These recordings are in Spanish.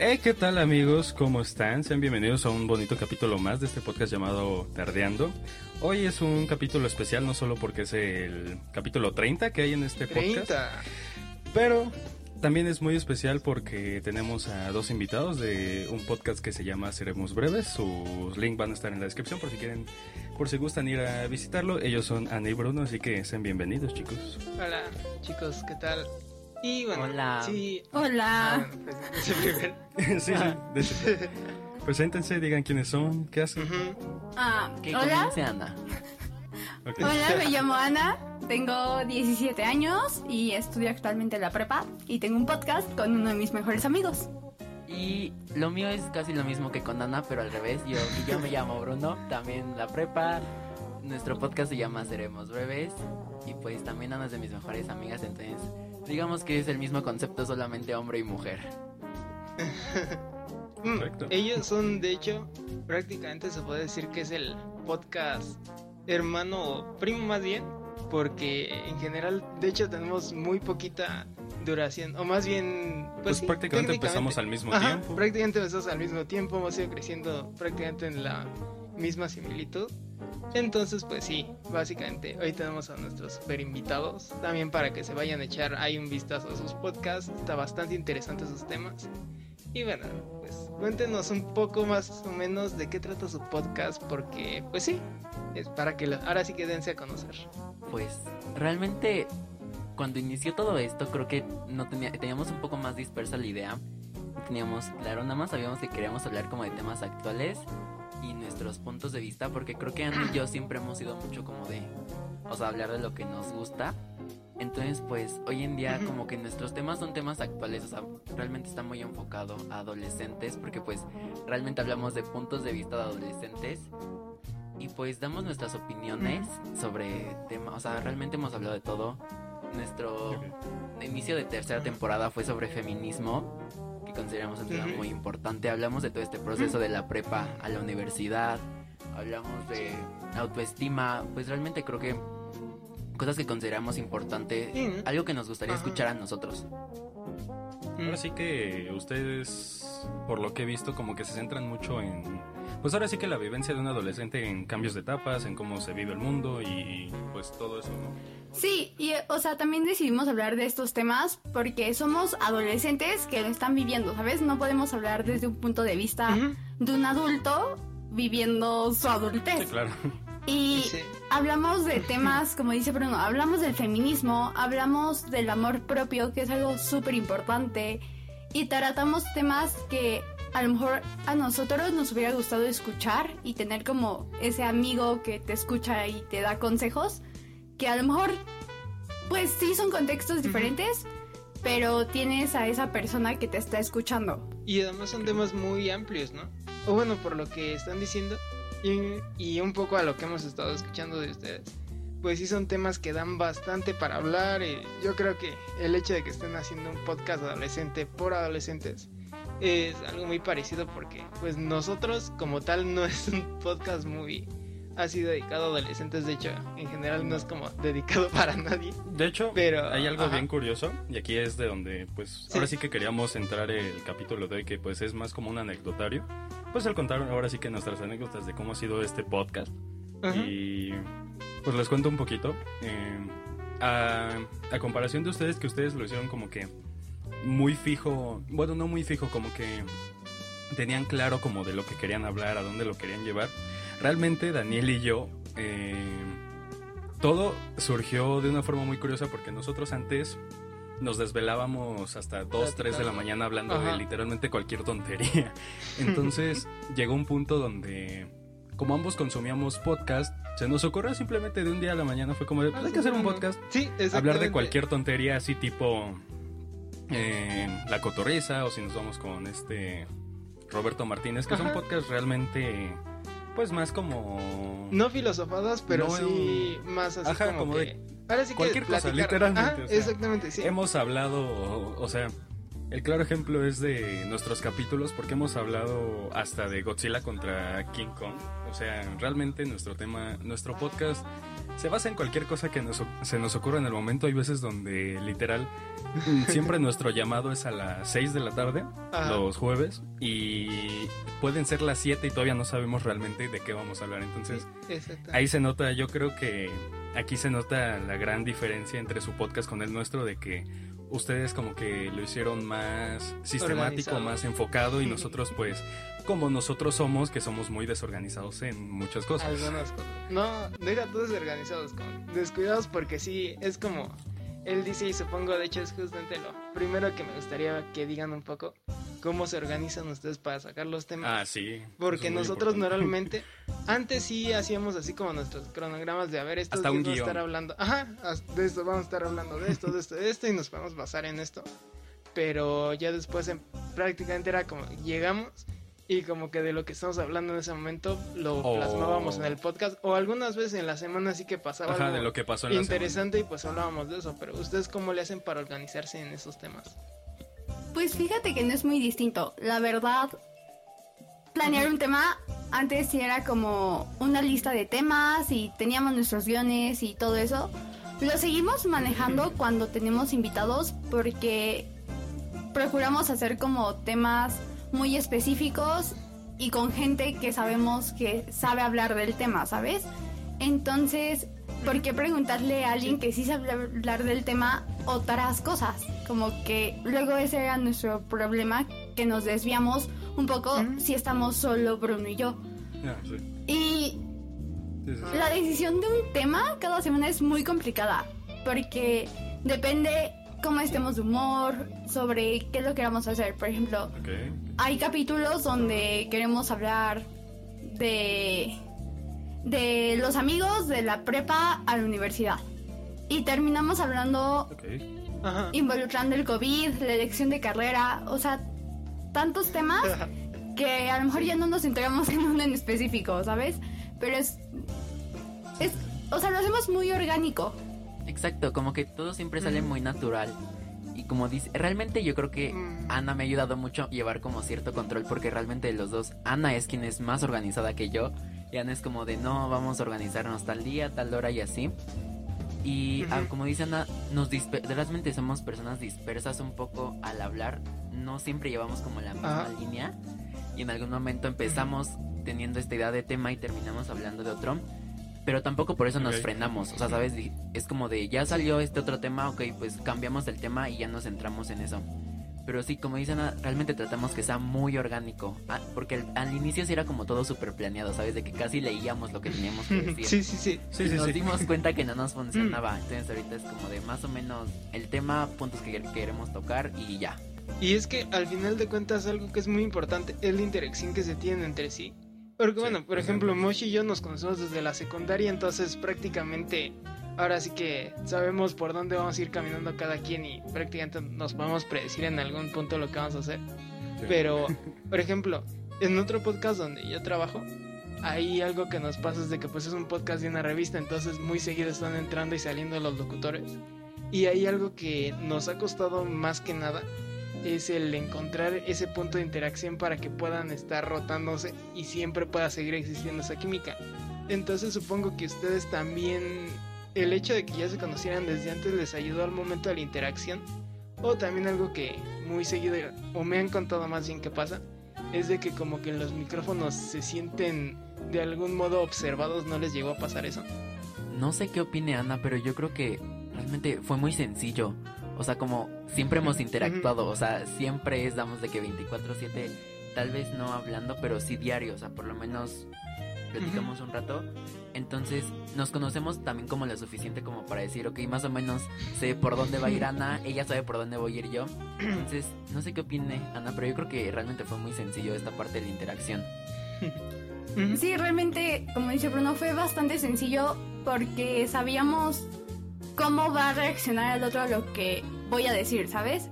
Hey, ¿qué tal amigos? ¿Cómo están? Sean bienvenidos a un bonito capítulo más de este podcast llamado Tardeando. Hoy es un capítulo especial no solo porque es el capítulo 30 que hay en este podcast, 30. pero también es muy especial porque tenemos a dos invitados de un podcast que se llama Seremos Breves. Sus links van a estar en la descripción por si quieren, por si gustan ir a visitarlo. Ellos son Ana y Bruno, así que sean bienvenidos chicos. Hola, chicos, ¿qué tal? Y bueno, Hola. sí. Hola. Ah, pues, sí, sí. Preséntense, digan quiénes son, qué hacen. Ah, Que hola, Ana. Hola, me llamo Ana, tengo 17 años y estudio actualmente en la prepa y tengo un podcast con uno de mis mejores amigos. Y lo mío es casi lo mismo que con Ana, pero al revés. Yo, y yo me llamo Bruno, también la prepa. Nuestro podcast se llama Seremos Breves. Y pues también Ana es de mis mejores amigas, entonces digamos que es el mismo concepto, solamente hombre y mujer. Mm, Perfecto. Ellos son, de hecho, prácticamente se puede decir que es el podcast hermano o primo más bien, porque en general, de hecho, tenemos muy poquita duración, o más bien, pues, Pues sí, prácticamente empezamos al mismo Ajá, tiempo. Prácticamente empezamos al mismo tiempo, hemos ido creciendo prácticamente en la misma similitud. Entonces, pues sí, básicamente hoy tenemos a nuestros super invitados. También para que se vayan a echar ahí un vistazo a sus podcasts. Está bastante interesante sus temas. Y bueno, pues cuéntenos un poco más o menos de qué trata su podcast. Porque, pues sí, es para que lo- ahora sí que dense a conocer. Pues realmente cuando inició todo esto creo que no tenía, teníamos un poco más dispersa la idea. Teníamos, claro, nada más sabíamos que queríamos hablar como de temas actuales y nuestros puntos de vista, porque creo que Ana y yo siempre hemos sido mucho como de, o sea, hablar de lo que nos gusta. Entonces, pues hoy en día como que nuestros temas son temas actuales, o sea, realmente está muy enfocado a adolescentes, porque pues realmente hablamos de puntos de vista de adolescentes. Y pues damos nuestras opiniones sobre temas, o sea, realmente hemos hablado de todo. Nuestro inicio de tercera temporada fue sobre feminismo, consideramos un tema muy importante. Hablamos de todo este proceso de la prepa a la universidad, hablamos de autoestima, pues realmente creo que cosas que consideramos Sí, ¿no? algo que nos gustaría Ajá. escuchar a nosotros. Ahora sí que ustedes, por lo que he visto, como que se centran mucho en... Pues ahora sí que la vivencia de un adolescente en cambios de etapas, en cómo se vive el mundo y pues todo eso, ¿no? Sí, y eh, o sea, también decidimos hablar de estos temas porque somos adolescentes que lo están viviendo, ¿sabes? No podemos hablar desde un punto de vista de un adulto viviendo su adultez. Sí, claro. Y Sí. hablamos de temas, como dice Bruno, hablamos del feminismo, hablamos del amor propio, que es algo súper importante, y tratamos temas que a lo mejor a nosotros nos hubiera gustado escuchar y tener como ese amigo que te escucha y te da consejos, que a lo mejor, pues sí son contextos diferentes, pero tienes a esa persona que te está escuchando. Y además son temas muy amplios, ¿no? O bueno, por lo que están diciendo y, y un poco a lo que hemos estado escuchando de ustedes. Pues sí son temas que dan bastante para hablar y yo creo que el hecho de que estén haciendo un podcast adolescente por adolescentes es algo muy parecido porque pues nosotros como tal no es un podcast muy así dedicado a adolescentes, de hecho en general no es como dedicado para nadie. De hecho, Pero, hay algo ajá. bien curioso y aquí es de donde, pues, Sí. ahora sí que queríamos entrar el capítulo de hoy, que pues es más como un anecdotario. Pues el contar ahora sí que nuestras anécdotas de cómo ha sido este podcast. Ajá. Y pues les cuento un poquito. eh, a, a comparación de ustedes, que ustedes lo hicieron como que muy fijo, bueno, no muy fijo, como que tenían claro como de lo que querían hablar, a dónde lo querían llevar. Realmente Daniel y yo, eh, todo surgió de una forma muy curiosa porque nosotros antes nos desvelábamos hasta 2, 3 de la mañana hablando Ajá. de literalmente cualquier tontería. Entonces llegó un punto donde, como ambos consumíamos podcast, se nos ocurrió simplemente de un día a la mañana, fue como, de, "Pues hay que hacer un podcast Sí, hablar de cualquier tontería así tipo eh, La Cotorriza o si nos vamos con este Roberto Martínez, que Ajá. son podcasts realmente pues más como No filosofadas, pero No, sí más así ajá, como, como que... de ahora sí que cualquier cosa, literalmente, Ajá, o sea, exactamente, sí. hemos hablado, o, o sea, el claro ejemplo es de nuestros capítulos porque hemos hablado hasta de Godzilla contra King Kong. O sea, realmente nuestro tema, nuestro podcast se basa en cualquier cosa que nos, se nos ocurra en el momento. Hay veces donde literal siempre nuestro llamado es a las 6 de la tarde, Ajá. los jueves, y pueden ser las 7 y todavía no sabemos realmente de qué vamos a hablar. Entonces ahí se nota, yo creo que aquí se nota la gran diferencia entre su podcast con el nuestro de que ustedes como que lo hicieron más sistemático, Organizado. más enfocado y nosotros pues como nosotros somos, que somos muy desorganizados en muchas cosas. Algunas cosas. No, deja todos desorganizados, descuidados porque sí, es como él dice y supongo, de hecho es justamente lo primero que me gustaría que digan un poco cómo se organizan ustedes para sacar los temas. Ah, sí. Porque nosotros importante. normalmente, antes sí hacíamos así como nuestros cronogramas de a ver, estos Hasta un vamos a estar hablando, ajá, de esto vamos a estar hablando de esto, de esto, de esto y nos podemos basar en esto. Pero ya después en- prácticamente era como llegamos y como que de lo que estamos hablando en ese momento lo plasmábamos en el podcast o algunas veces en la semana sí que pasaba Ajá, algo de lo que pasó en la interesante y pues hablábamos de eso, pero ustedes cómo le hacen para organizarse en esos temas? Pues fíjate que no es muy distinto. La verdad, planear un tema antes sí era como una lista de temas y teníamos nuestros guiones y todo eso. Lo seguimos manejando cuando tenemos invitados porque procuramos hacer como temas muy específicos y con gente que sabemos que sabe hablar del tema, ¿sabes? Entonces, ¿por qué preguntarle a alguien que sí sabe hablar del tema otras cosas? Como que luego ese era nuestro problema, que nos desviamos un poco si estamos solo Bruno y yo. sí. Y Sí, sí, sí. la decisión de un tema cada semana es muy complicada, porque depende cómo estemos de humor, sobre qué es lo que queramos hacer. Por ejemplo, Ok. hay capítulos donde queremos hablar de de los amigos de la prepa a la universidad y terminamos hablando Ok. Ajá. involucrando el covid, la elección de carrera, o sea, tantos temas que a lo mejor ya no nos entregamos en uno en específico, ¿sabes? Pero es es o sea, lo hacemos muy orgánico. Exacto, como que todo siempre sale muy natural. Y como dice, realmente yo creo que Mm. Ana me ha ayudado mucho a llevar como cierto control porque realmente los dos, Ana es quien es más organizada que yo y Ana es como de no, vamos a organizarnos tal día, tal hora y así. Y ah, Ujú. como dice Ana, nos realmente somos personas dispersas un poco al hablar, no siempre llevamos como la misma Ajá. línea y en algún momento empezamos teniendo esta idea de tema y terminamos hablando de otro. Pero tampoco por eso nos frenamos. O sea, ¿sabes? Es como de, ya salió este otro tema, ok, pues cambiamos el tema y ya nos centramos en eso. Pero sí, como dicen, ah, realmente tratamos que sea muy orgánico. Ah, porque al, al inicio sí era como todo súper planeado, ¿sabes? De que casi leíamos lo que teníamos que decir. Sí, sí, sí. Sí, y sí, nos sí. dimos cuenta que no nos funcionaba. Entonces ahorita es como de más o menos el tema, puntos que queremos tocar y ya. Y es que al final de cuentas algo que es muy importante es la interacción que se tienen entre sí. Porque Sí, bueno, por ejemplo. Moshi y yo nos conocemos desde la secundaria, entonces prácticamente ahora sí que sabemos por dónde vamos a ir caminando cada quien y prácticamente nos podemos predecir en algún punto lo que vamos a hacer. Sí. Pero, por ejemplo, en otro podcast donde yo trabajo, hay algo que nos pasa es de que pues es un podcast de una revista, entonces muy seguido están entrando y saliendo los locutores. Y hay algo que nos ha costado más que nada, es el encontrar ese punto de interacción para que puedan estar rotándose y siempre pueda seguir existiendo esa química. Entonces supongo que ustedes también, el hecho de que ya se conocieran desde antes les ayudó al momento de la interacción. O también algo que muy seguido, o me han contado más bien que pasa, es de que como que los micrófonos se sienten de algún modo observados, ¿no les llegó a pasar eso? No sé qué opine Ana, pero yo creo que realmente fue muy sencillo. O sea, como siempre hemos interactuado, o sea, siempre es, damos de que 24/7, tal vez no hablando, pero sí diario, o sea, por lo menos platicamos un rato. Entonces nos conocemos también como lo suficiente como para decir, ok, más o menos sé por dónde va a ir Ana, ella sabe por dónde voy a ir yo. Entonces, no sé qué opine Ana, pero yo creo que realmente fue muy sencillo esta parte de la interacción. Sí, realmente, como dice Bruno, fue bastante sencillo porque sabíamos cómo va a reaccionar el otro a lo que voy a decir, ¿sabes?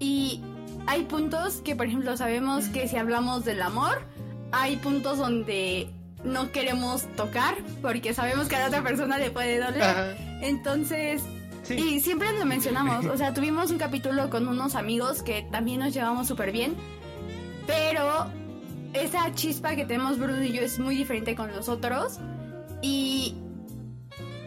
Y hay puntos que, por ejemplo, sabemos que si hablamos del amor, hay puntos donde no queremos tocar porque sabemos que a la otra persona le puede doler. Ajá. Entonces, Sí. y siempre lo mencionamos, o sea, tuvimos un capítulo con unos amigos que también nos llevamos súper bien, pero esa chispa que tenemos Bruno y yo es muy diferente con los otros y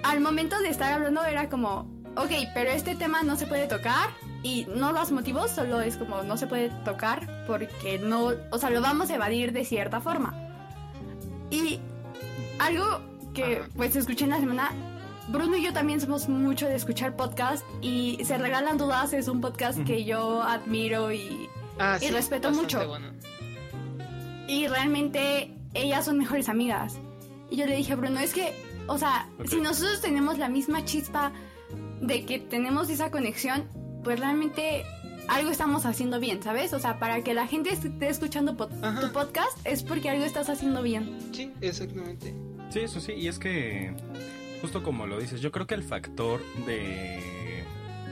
al momento de estar hablando era como, ok, pero este tema no se puede tocar y no das motivos, solo es como no se puede tocar porque no, o sea, lo vamos a evadir de cierta forma. Y algo que pues escuché en la semana, Bruno y yo también somos mucho de escuchar podcast y Se Regalan Dudas es un podcast que yo admiro y, Ah, Y respeto mucho. bueno. y realmente ellas son mejores amigas. Y yo le dije a Bruno, es que, o sea, si nosotros tenemos la misma chispa de que tenemos esa conexión, pues realmente algo estamos haciendo bien, ¿sabes? O sea, para que la gente esté escuchando po- Ajá. tu podcast es porque algo estás haciendo bien. Sí, exactamente. Sí, eso sí, y es que, justo como lo dices, yo creo que el factor de...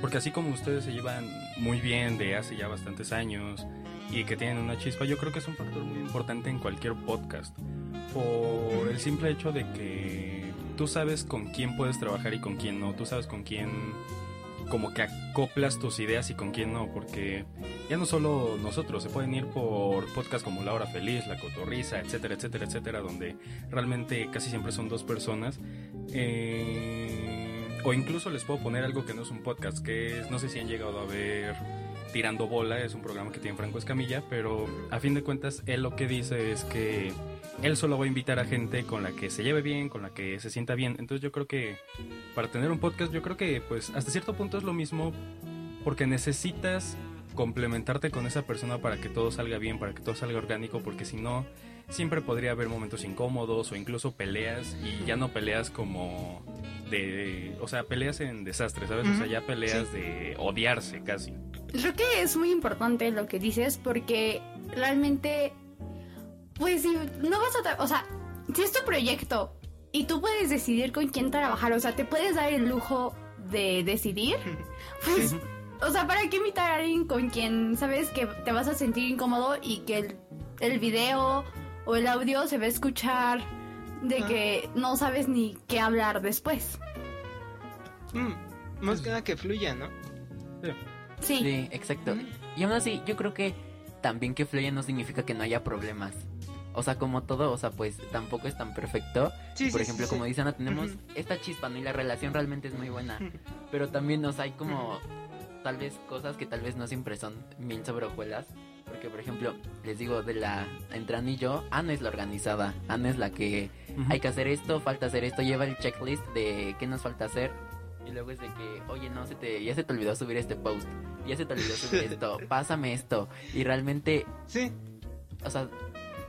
Porque así como ustedes se llevan muy bien de hace ya bastantes años y que tienen una chispa, yo creo que es un factor muy importante en cualquier podcast. Por el simple hecho de que tú sabes con quién puedes trabajar y con quién no, tú sabes con quién como que acoplas tus ideas y con quién no, porque ya no solo nosotros, se pueden ir por podcasts como La Hora Feliz, La Cotorriza, etcétera, etcétera, etcétera, donde realmente casi siempre son dos personas. Eh, o incluso les puedo poner algo que no es un podcast, que es, no sé si han llegado a ver Tirando Bola, es un programa que tiene Franco Escamilla, pero a fin de cuentas él lo que dice es que él solo va a invitar a gente con la que se lleve bien, con la que se sienta bien. Entonces yo creo que para tener un podcast, yo creo que pues hasta cierto punto es lo mismo porque necesitas complementarte con esa persona para que todo salga bien, para que todo salga orgánico, porque si no, siempre podría haber momentos incómodos o incluso peleas y ya no peleas como de, o sea, peleas en desastre, ¿sabes? O sea, ya peleas de odiarse casi. Creo que es muy importante lo que dices porque realmente, pues si no vas a, tra- o sea, si es tu proyecto y tú puedes decidir con quién trabajar, o sea, te puedes dar el lujo de decidir, pues, o sea, ¿para qué invitar a alguien con quien sabes que te vas a sentir incómodo y que el, el video o el audio se va a escuchar de Ah. que no sabes ni qué hablar después? Mm, más que nada que fluya, ¿no? Sí. Sí, exacto. Ujú. Y aún así, yo creo que también que fluya no significa que no haya problemas. O sea, como todo, o sea, pues tampoco es tan perfecto. Sí, Por sí, ejemplo, sí, como dice Ana, tenemos esta chispa, ¿no? Y la relación realmente es muy buena. Pero también, o sea, hay como tal vez cosas que tal vez no siempre son mil sobre hojuelas. Porque, por ejemplo, les digo, de la entre Ana y yo, Ana es la organizada. Ana es la que hay que hacer esto, falta hacer esto, lleva el checklist de qué nos falta hacer. Y luego es de que, oye, no, se te, ya se te olvidó subir este post, ya se te olvidó subir esto, pásame esto. Y realmente, Sí, o sea,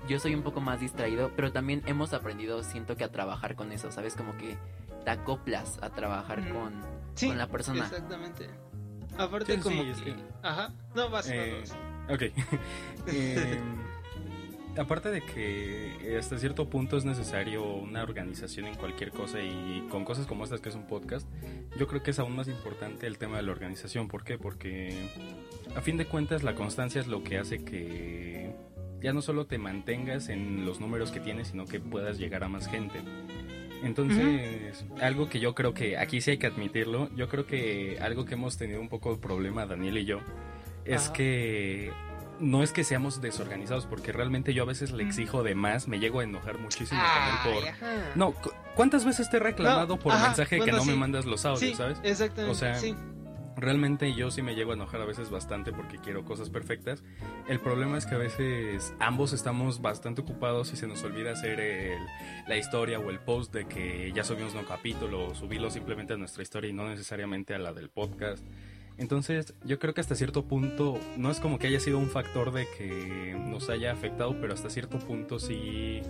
yo soy un poco más distraído, pero también hemos aprendido, siento que a trabajar con eso, ¿sabes? Como que te acoplas a trabajar con, sí. con la persona. Exactamente. Aparte Sí, sí, como es que... que- Ajá. No, vas, Eh. Ok. Em, aparte de que hasta cierto punto es necesario una organización en cualquier cosa y con cosas como estas que es un podcast, yo creo que es aún más importante el tema de la organización. ¿Por qué? Porque a fin de cuentas la constancia es lo que hace que ya no solo te mantengas en los números que tienes, sino que puedas llegar a más gente. Entonces, algo que yo creo que aquí sí hay que admitirlo, yo creo que algo que hemos tenido un poco de problema Daniel y yo es Ajá. que no es que seamos desorganizados, porque realmente yo a veces le exijo de más, me llego a enojar muchísimo con él Ay, por... ajá. No, cu- ¿cuántas veces te he reclamado No, por ajá, mensaje que bueno, no me mandas los audios, Sí, sabes? exactamente. O sea, sí. Realmente yo sí me llego a enojar a veces bastante porque quiero cosas perfectas. El problema es que a veces ambos estamos bastante ocupados y se nos olvida hacer el- la historia o el post de que ya subimos un capítulo o subirlo simplemente a nuestra historia y no necesariamente a la del podcast. Entonces yo creo que hasta cierto punto no es como que haya sido un factor de que nos haya afectado, pero hasta cierto punto sí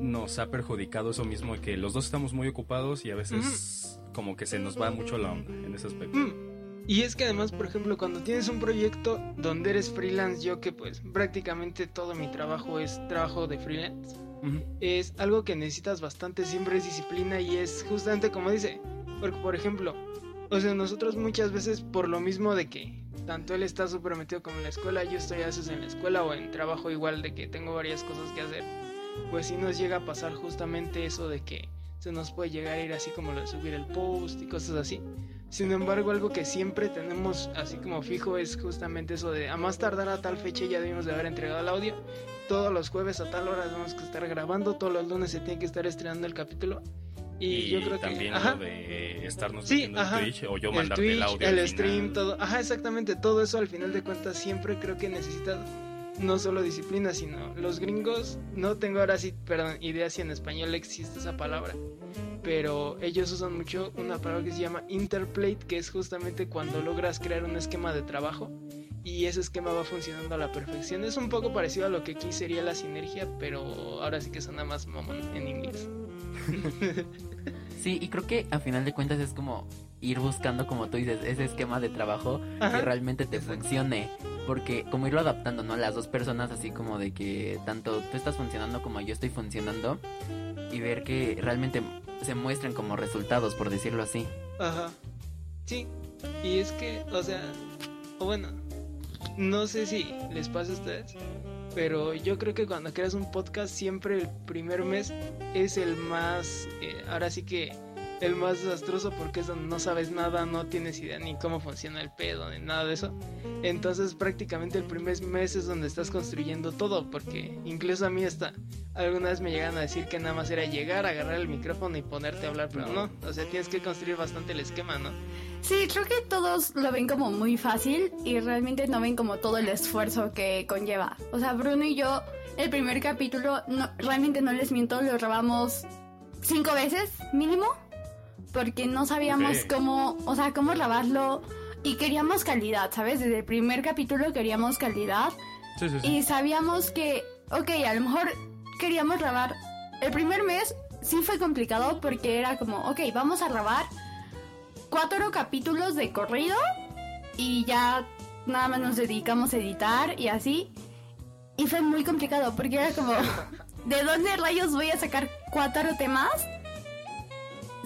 nos ha perjudicado eso mismo de que los dos estamos muy ocupados y a veces como que se nos va mucho la onda en ese aspecto. Mm. Y es que además, por ejemplo, cuando tienes un proyecto donde eres freelance, yo que pues prácticamente todo mi trabajo es trabajo de freelance, es algo que necesitas bastante, siempre es disciplina y es justamente como dice, porque por ejemplo, o sea, nosotros muchas veces por lo mismo de que tanto él está súper metido como en la escuela, yo estoy a veces en la escuela o en trabajo igual de que tengo varias cosas que hacer, pues sí nos llega a pasar justamente eso de que se nos puede llegar a ir así como lo de subir el post y cosas así. Sin embargo, algo que siempre tenemos así como fijo es justamente eso de a más tardar a tal fecha ya debimos de haber entregado el audio. Todos los jueves a tal hora tenemos que estar grabando, todos los lunes se tiene que estar estrenando el capítulo. Y, yo creo también que... Ajá. lo de estarnos Sí, metiendo en ajá. Twitch o yo el mandarte Twitch, el audio. el stream, final. todo. Ajá, exactamente. Todo eso al final de cuentas siempre creo que necesita no solo disciplina, sino los gringos. No tengo ahora sí, perdón, idea si en español existe esa palabra. Pero ellos usan mucho una palabra que se llama interplate, que es justamente cuando logras crear un esquema de trabajo y ese esquema va funcionando a la perfección. Es un poco parecido a lo que aquí sería la sinergia, pero ahora sí que suena más mamón en inglés. Sí, y creo que a final de cuentas es como ir buscando, como tú dices, ese esquema de trabajo Ajá. que realmente te exacto. funcione. Porque como irlo adaptando, ¿no? Las dos personas, así como de que tanto tú estás funcionando como yo estoy funcionando. Y ver que realmente se muestren como resultados, por decirlo así. Ajá. Sí. Y es que, o sea, o bueno, no sé si les pasa a ustedes, pero yo creo que cuando creas un podcast siempre el primer mes es el más, eh, ahora sí que el más desastroso porque es donde no sabes nada, no tienes idea ni cómo funciona el pedo, ni nada de eso. Entonces prácticamente el primer mes es donde estás construyendo todo, porque incluso a mí hasta alguna vez me llegan a decir que nada más era llegar, agarrar el micrófono y ponerte a hablar, pero no, o sea, tienes que construir bastante el esquema, ¿no? Sí, creo que todos lo ven como muy fácil y realmente no ven como todo el esfuerzo que conlleva. O sea, Bruno y yo, el primer capítulo, no, realmente no les miento, lo grabamos cinco veces mínimo porque no sabíamos cómo, o sea, cómo grabarlo y queríamos calidad, ¿sabes? Desde el primer capítulo queríamos calidad Sí, sí, sí. y sabíamos que, ok, a lo mejor queríamos grabar. El primer mes sí fue complicado porque era como, ok, vamos a grabar cuatro capítulos de corrido y ya nada más nos dedicamos a editar y así. Y fue muy complicado porque era como, ¿de dónde rayos voy a sacar cuatro temas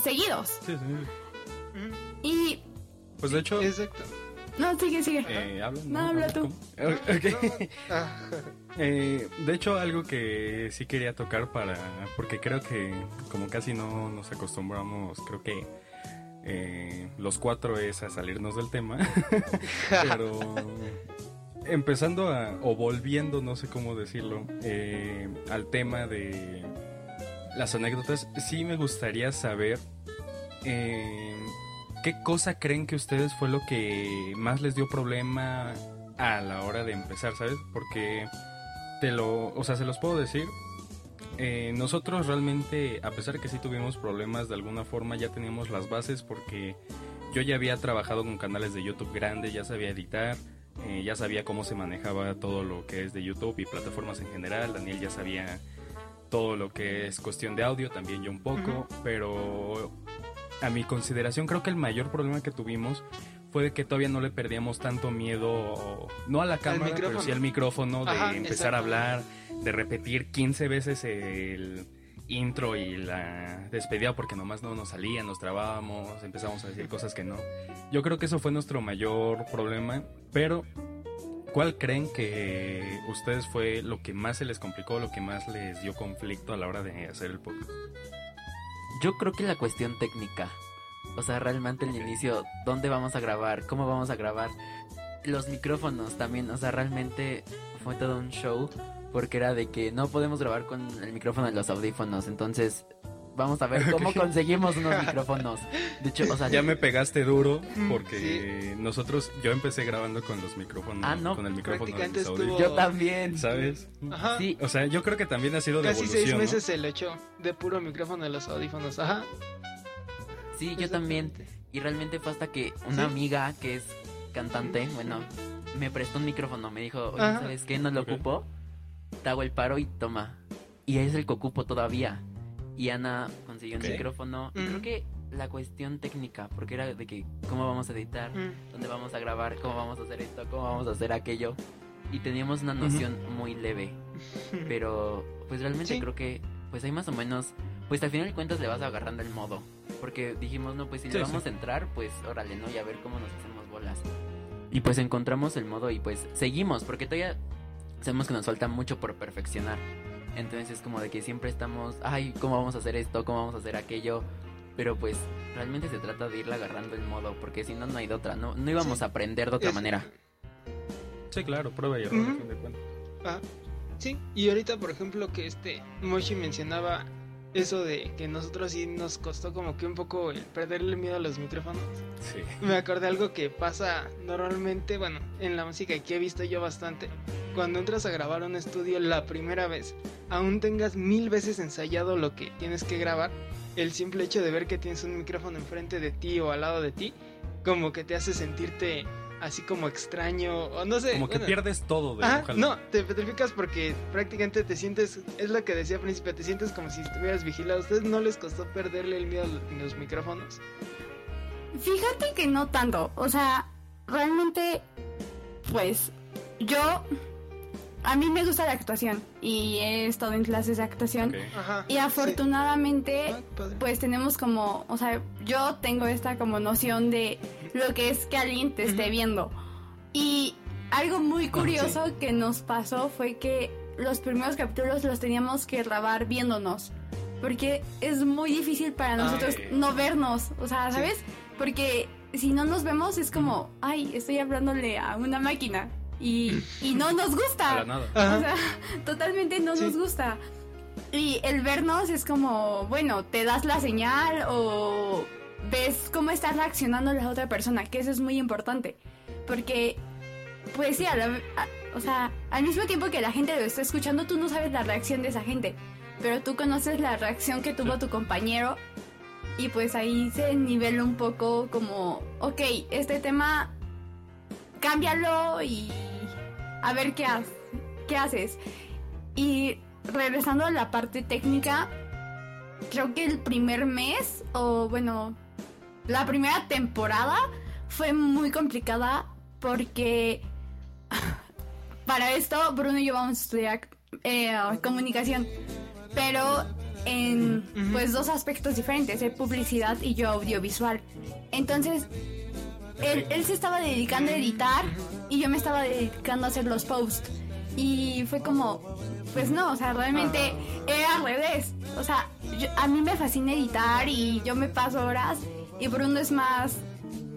seguidos? Sí, sí. Y... Pues de hecho, Exacto. No, sigue, sigue. eh, ¿habla? No, habla tú. ¿Cómo? Ok. Ah, Eh, de hecho, algo que sí quería tocar para. Porque creo que, como casi no nos acostumbramos, creo que eh, los cuatro es a salirnos del tema. Pero. Empezando a. O volviendo, no sé cómo decirlo. eh, al tema de. Las anécdotas, sí me gustaría saber. eh, ¿Qué cosa creen que ustedes fue lo que más les dio problema a la hora de empezar, ¿sabes? Porque te lo, o sea, se los puedo decir. eh, nosotros realmente, a pesar que sí tuvimos problemas de alguna forma, ya teníamos las bases porque yo ya había trabajado con canales de YouTube grandes, ya sabía editar, eh, ya sabía cómo se manejaba todo lo que es de YouTube y plataformas en general. Daniel ya sabía todo lo que es cuestión de audio, también yo un poco, pero a mi consideración creo que el mayor problema que tuvimos fue de que todavía no le perdíamos tanto miedo, no a la cámara, pero sí al micrófono, de Ajá, empezar a hablar, de repetir 15 veces el intro y la despedida porque nomás no nos salía, nos trabábamos, empezamos a decir cosas que no. Yo creo que eso fue nuestro mayor problema, pero ¿cuál creen que ustedes fue lo que más se les complicó, lo que más les dio conflicto a la hora de hacer el podcast? Yo creo que la cuestión técnica. O sea, realmente el inicio, ¿dónde vamos a grabar? ¿Cómo vamos a grabar? Los micrófonos también, o sea, realmente fue todo un show porque era de que no podemos grabar con el micrófono de los audífonos, entonces vamos a ver cómo Ok. conseguimos unos micrófonos. De hecho, o sea, Ya me pegaste duro porque nosotros, yo empecé grabando con los micrófonos, Ah, no, con el micrófono de estuvo- audífonos, yo también. ¿sabes? Ajá. Sí, O sea, yo creo que también ha sido de Casi seis ¿no? meses se lo echó de puro micrófono de los audífonos. Ajá. sí, yo también. Y realmente fue hasta que una Sí. amiga que es cantante, bueno, me prestó un micrófono, me dijo, oye. ¿sabes qué? No lo Ok. ocupo, te hago el paro y toma. Y es el que ocupo todavía. Y Ana consiguió un micrófono. Y creo que la cuestión técnica, porque era de que cómo vamos a editar, Mm. dónde vamos a grabar, cómo vamos a hacer esto, cómo vamos a hacer aquello. Y teníamos una noción muy leve. Pero pues realmente Sí. creo que pues hay más o menos, pues al final de cuentas le vas agarrando el modo. Porque dijimos, no, pues si Sí, le vamos sí. a entrar, pues órale, ¿no? Y a ver cómo nos hacemos bolas. Y pues encontramos el modo y pues seguimos, porque todavía sabemos que nos falta mucho por perfeccionar. Entonces es como de que siempre estamos, ay, ¿cómo vamos a hacer esto? ¿Cómo vamos a hacer aquello? Pero pues realmente se trata de irle agarrando el modo, porque si no, no hay de otra. No, no íbamos Sí. a aprender de otra Es- manera. Sí, claro, prueba y error, a Ujú. fin de cuentas. Ah, sí, y ahorita, por ejemplo, que este Moshi mencionaba eso de que nosotros sí nos costó como que un poco el perderle miedo a los micrófonos. Sí. Me acordé algo que pasa normalmente, bueno, en la música que he visto yo bastante. Cuando entras a grabar un estudio la primera vez, aún tengas mil veces ensayado lo que tienes que grabar, el simple hecho de ver que tienes un micrófono enfrente de ti o al lado de ti, como que te hace sentirte así como extraño, o no sé. Como que bueno. pierdes todo de Ajá, no, te petrificas porque prácticamente te sientes, es lo que decía Príncipe, te sientes como si estuvieras vigilado. ¿A ustedes no les costó perderle el miedo a los micrófonos? Fíjate que no tanto. O sea, realmente, pues, yo. A mí me gusta la actuación y he estado en clases de actuación. Ajá. Y afortunadamente, Sí. Ah, pues tenemos como, o sea, yo tengo esta como noción de lo que es que alguien te esté viendo. Y algo muy curioso que nos pasó fue que los primeros capítulos los teníamos que grabar viéndonos. Porque es muy difícil para nosotros Ay. no vernos, o sea, Sí. ¿sabes? Porque si no nos vemos es como, ay, estoy hablándole a una máquina. Y, y no nos gusta. A la nada. O sea, totalmente no Sí. nos gusta. Y el vernos es como, bueno, te das la señal o ves cómo está reaccionando la otra persona, que eso es muy importante. Porque, pues sí, a la- a- o sea, al mismo tiempo que la gente lo está escuchando, tú no sabes la reacción de esa gente, pero tú conoces la reacción que tuvo tu compañero y pues ahí se nivela un poco como, ok, este tema, cámbialo y a ver qué, ha- qué haces. Y regresando a la parte técnica, creo que el primer mes, o bueno, la primera temporada fue muy complicada porque para esto Bruno y yo vamos a estudiar eh, comunicación, pero en pues dos aspectos diferentes, él publicidad y yo audiovisual. Entonces, él, él se estaba dedicando a editar y yo me estaba dedicando a hacer los posts. Y fue como, pues no, o sea, realmente era al revés. O sea, yo- a mí me fascina editar y yo me paso horas y Bruno es más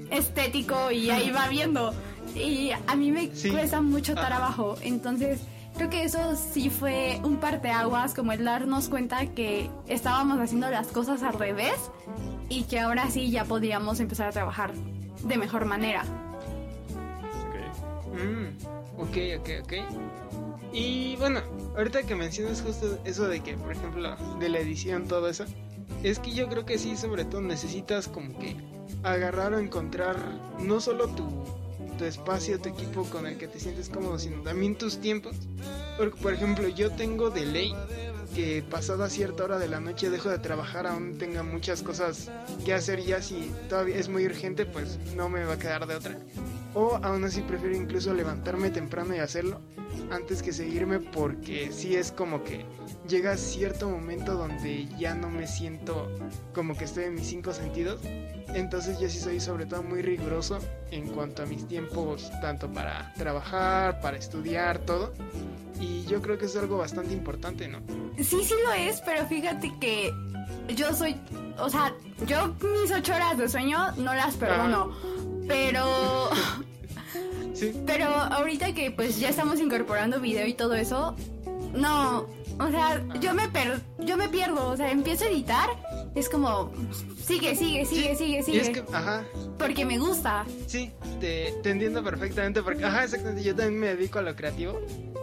estético y ahí va viendo. Y a mí me Sí. cuesta mucho trabajo. Entonces, creo que eso sí fue un parteaguas, como el darnos cuenta que estábamos haciendo las cosas al revés y que ahora sí ya podíamos empezar a trabajar de mejor manera. Ok. Mm, ok, ok, ok. Y bueno, ahorita que mencionas justo eso de que, por ejemplo, de la edición, todo eso, es que yo creo que sí, sobre todo necesitas como que agarrar o encontrar no solo tu, tu espacio, tu equipo con el que te sientes cómodo, sino también tus tiempos. Porque, por ejemplo, yo tengo de ley que pasada cierta hora de la noche dejo de trabajar, aún tenga muchas cosas que hacer ya si todavía es muy urgente, pues no me va a quedar de otra. O aún así prefiero incluso levantarme temprano y hacerlo antes que seguirme porque sí es como que llega cierto momento donde ya no me siento como que estoy en mis cinco sentidos. Entonces yo sí soy sobre todo muy riguroso en cuanto a mis tiempos, tanto para trabajar, para estudiar, todo. Y yo creo que es algo bastante importante, ¿no? Sí, sí lo es, pero fíjate que yo soy, o sea, yo mis ocho horas de sueño no las perdono, pero, Sí. pero ahorita que pues ya estamos incorporando video y todo eso, no, o sea, yo me per, yo me pierdo, o sea, empiezo a editar, es como sigue, sigue, sigue, sigue, Y sigue, es que, ajá, porque me gusta. Sí, te, te entiendo perfectamente porque, ajá, exactamente, yo también me dedico a lo creativo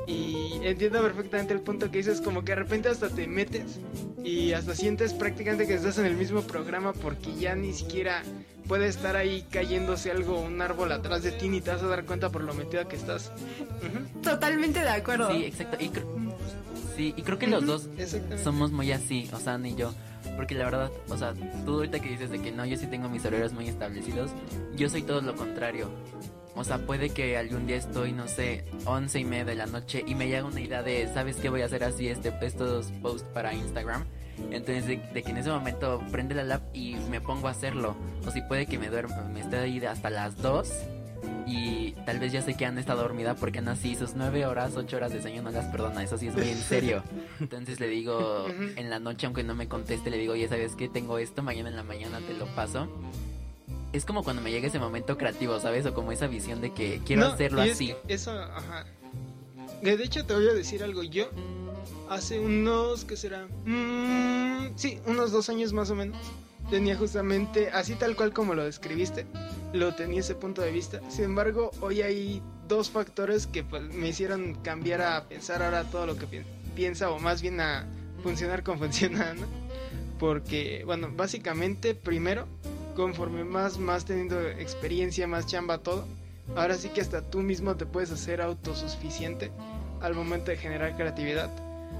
y entiendo perfectamente el punto que dices, como que de repente hasta te metes y hasta sientes prácticamente que estás en el mismo programa porque ya ni siquiera puede estar ahí cayéndose algo, un árbol atrás de ti ni te vas a dar cuenta por lo metido que estás. Ujú, Totalmente de acuerdo. Sí, exacto. Y, sí, y creo que los dos somos muy así, o sea, ni yo. Porque la verdad, o sea, tú ahorita que dices de que no, yo sí tengo mis horarios muy establecidos, yo soy todo lo contrario. O sea, puede que algún día estoy, no sé, once y media de la noche y me llega una idea de, ¿sabes qué voy a hacer así este, estos posts para Instagram? Entonces, de, de que en ese momento prende la lap y me pongo a hacerlo. O si puede que me duerma, me esté ahí hasta las 2 y tal vez ya sé que Ana está dormida porque Ana sí, sus 9 horas, 8 horas de sueño no las perdona, eso sí es muy en serio. Entonces le digo en la noche, aunque no me conteste, le digo, ya sabes que tengo esto, mañana en la mañana te lo paso. Es como cuando me llega ese momento creativo, ¿sabes? O como esa visión de que quiero No, hacerlo y es así. que Eso, ajá. De hecho, te voy a decir algo. Yo, hace unos, ¿qué será? Mm, sí, unos dos años más o menos. Tenía justamente, así tal cual como lo describiste, lo tenía ese punto de vista. Sin embargo, hoy hay dos factores que pues, me hicieron cambiar a pensar ahora todo lo que piensa, o más bien a funcionar como funciona. Porque, bueno, básicamente, primero, conforme más, más teniendo experiencia, más chamba, todo, ahora sí que hasta tú mismo te puedes hacer autosuficiente al momento de generar creatividad.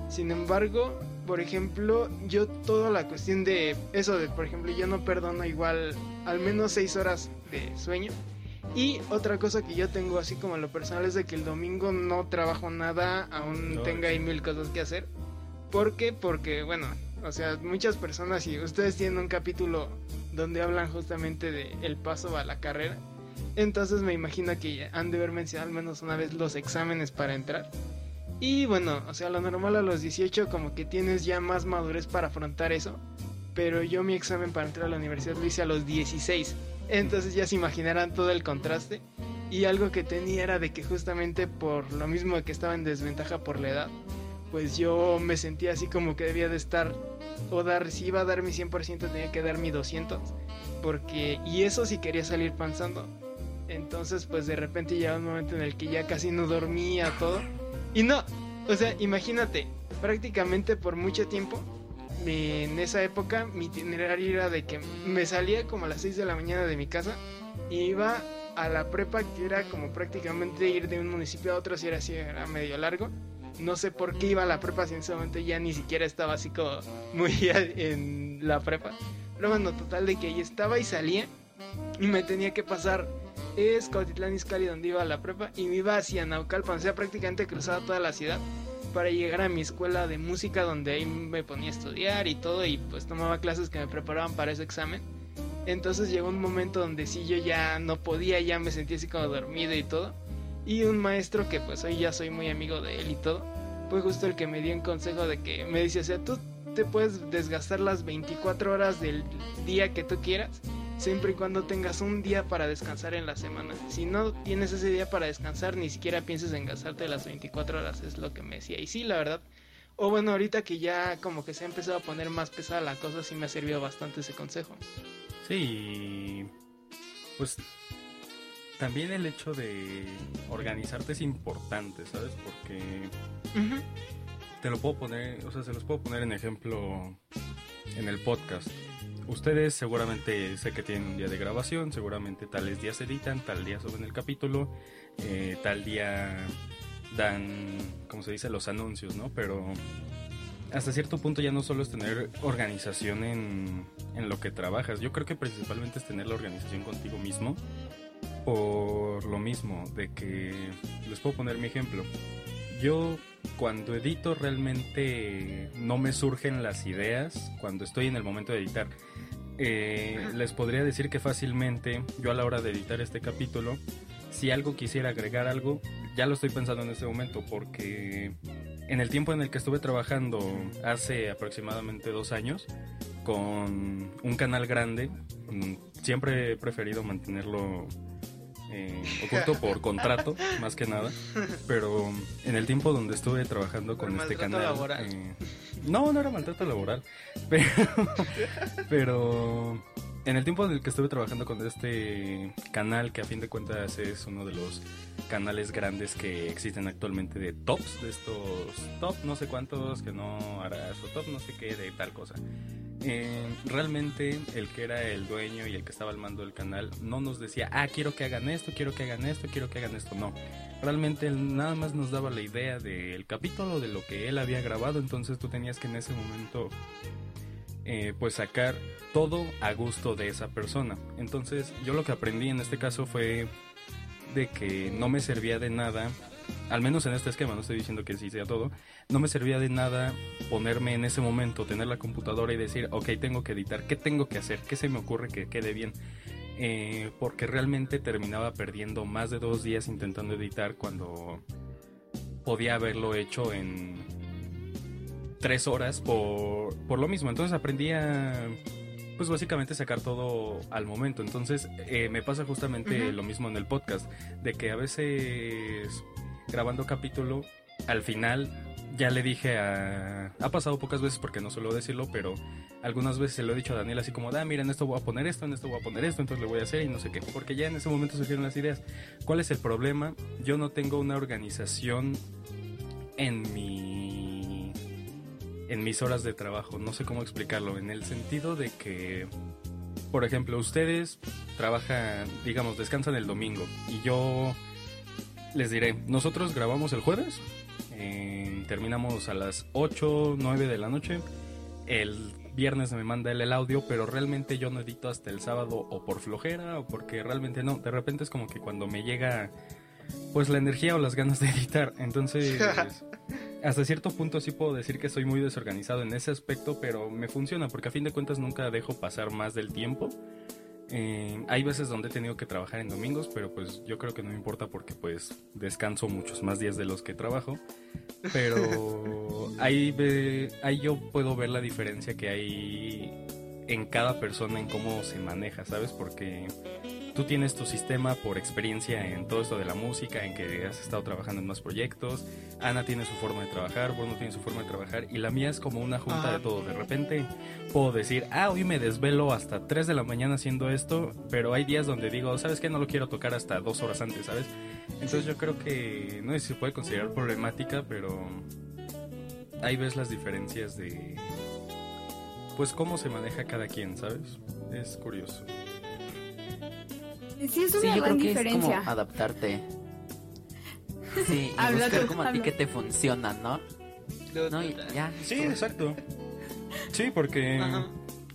Sin embargo, por ejemplo, yo toda la cuestión de eso de, por ejemplo, yo no perdono igual al menos seis horas de sueño. Y otra cosa que yo tengo así como lo personal es de que el domingo no trabajo nada, aún tenga ahí mil cosas que hacer. ¿Por qué? Porque, bueno, o sea, muchas personas y ustedes tienen un capítulo donde hablan justamente de el paso a la carrera. Entonces me imagino que han de haber mencionado al menos una vez los exámenes para entrar. Y bueno, o sea, lo normal a los 18 como que tienes ya más madurez para afrontar eso. Pero yo mi examen para entrar a la universidad lo hice a los 16. Entonces ya se imaginarán todo el contraste. Y algo que tenía era de que justamente por lo mismo que estaba en desventaja por la edad, pues yo me sentía así como que debía de estar o dar, si iba a dar mi 100% tenía que dar mi 200. Porque, y eso si quería salir pensando. Entonces pues de repente llegaba un momento en el que ya casi no dormía todo y no, o sea, imagínate, prácticamente por mucho tiempo, en esa época, mi itinerario era de que me salía como a las 6 de la mañana de mi casa y iba a la prepa, que era como prácticamente ir de un municipio a otro, si era así, era medio largo. No sé por qué iba a la prepa si en ese momento ya ni siquiera estaba así como muy en la prepa. Pero bueno, total de que ahí estaba y salía y me tenía que pasar es Cautitlán Izcalli donde iba a la prepa y me iba hacia Naucalpan, o sea, prácticamente cruzaba toda la ciudad para llegar a mi escuela de música donde ahí me ponía a estudiar y todo y pues tomaba clases que me preparaban para ese examen. Entonces llegó un momento donde sí yo ya no podía, ya me sentía así como dormido y todo. Y un maestro que pues hoy ya soy muy amigo de él y todo, fue justo el que me dio un consejo de que me dice, o sea, tú te puedes desgastar las 24 horas del día que tú quieras siempre y cuando tengas un día para descansar en la semana. Si no tienes ese día para descansar, ni siquiera pienses en gastarte las 24 horas, es lo que me decía. Y sí, la verdad. O bueno, ahorita que ya como que se ha empezado a poner más pesada la cosa, sí me ha servido bastante ese consejo. Sí, pues también el hecho de organizarte es importante, ¿sabes? Porque te lo puedo poner, o sea, se los puedo poner en ejemplo en el podcast ustedes seguramente sé que tienen un día de grabación, seguramente tales días editan, tal día suben el capítulo, eh, tal día dan, como se dice, los anuncios, ¿no? Pero hasta cierto punto ya no solo es tener organización en, en lo que trabajas, yo creo que principalmente es tener la organización contigo mismo. Por lo mismo, de que les puedo poner mi ejemplo. Yo cuando edito realmente no me surgen las ideas cuando estoy en el momento de editar. Eh, les podría decir que fácilmente yo a la hora de editar este capítulo, si algo quisiera agregar algo, ya lo estoy pensando en este momento porque en el tiempo en el que estuve trabajando hace aproximadamente dos años con un canal grande, mm, siempre he preferido mantenerlo eh, oculto por contrato, más que nada. Pero en el tiempo donde estuve trabajando con este canal. Eh, no, no era maltrato laboral. Pero, pero en el tiempo en el que estuve trabajando con este canal, que a fin de cuentas es uno de los canales grandes que existen actualmente de tops, de estos top no sé cuántos, que no harás, o top no sé qué, de tal cosa. Eh, realmente el que era el dueño y el que estaba al mando del canal no nos decía, ah, quiero que hagan esto, quiero que hagan esto, quiero que hagan esto. No, realmente él nada más nos daba la idea del capítulo, de lo que él había grabado, entonces tú tenías que en ese momento eh, pues sacar todo a gusto de esa persona. Entonces yo lo que aprendí en este caso fue de que no me servía de nada al menos en este esquema, no estoy diciendo que sí sea todo, no me servía de nada ponerme en ese momento, tener la computadora y decir, ok, tengo que editar, ¿qué tengo que hacer? ¿Qué se me ocurre que quede bien? Eh, porque realmente terminaba perdiendo más de dos días intentando editar cuando podía haberlo hecho en tres horas por, por lo mismo. Entonces aprendí a pues básicamente sacar todo al momento. Entonces eh, me pasa justamente lo mismo en el podcast, de que a veces grabando capítulo, al final ya le dije a... Ha pasado pocas veces porque no suelo decirlo, pero algunas veces se lo he dicho a Daniel así como, da, mira, en esto voy a poner esto, en esto voy a poner esto, entonces le voy a hacer y no sé qué. Porque ya en ese momento surgieron las ideas. ¿Cuál es el problema? Yo no tengo una organización en mi... En mis horas de trabajo, no sé cómo explicarlo, en el sentido de que, por ejemplo, ustedes trabajan, digamos, descansan el domingo y yo les diré, nosotros grabamos el jueves, eh, terminamos a las 8, 9 de la noche. El viernes me manda él el audio, pero realmente yo no edito hasta el sábado o por flojera o porque realmente no. De repente es como que cuando me llega pues la energía o las ganas de editar. Entonces, hasta cierto punto sí puedo decir que soy muy desorganizado en ese aspecto, pero me funciona porque a fin de cuentas nunca dejo pasar más del tiempo. Eh, hay veces donde he tenido que trabajar en domingos, pero pues yo creo que no me importa porque pues descanso muchos más días de los que trabajo. Pero ahí, ve, ahí yo puedo ver la diferencia que hay en cada persona en cómo se maneja, ¿sabes? Porque tú tienes tu sistema por experiencia en todo esto de la música, en que has estado trabajando en más proyectos. Ana tiene su forma de trabajar, Bruno tiene su forma de trabajar. Y la mía es como una junta de todo. De repente puedo decir, ah, hoy me desvelo hasta 3 de la mañana haciendo esto. Pero hay días donde digo, ¿sabes qué? No lo quiero tocar hasta dos horas antes, ¿sabes? Entonces yo creo que no sé si se puede considerar problemática, pero ahí ves las diferencias de pues cómo se maneja cada quien, ¿sabes? Es curioso. Sí, es una sí, yo gran creo que diferencia. es como adaptarte. Sí, y Habla buscar tú, como a ti que te funciona, ¿no? No, y ya. Sí, exacto. Sí, porque Ajá.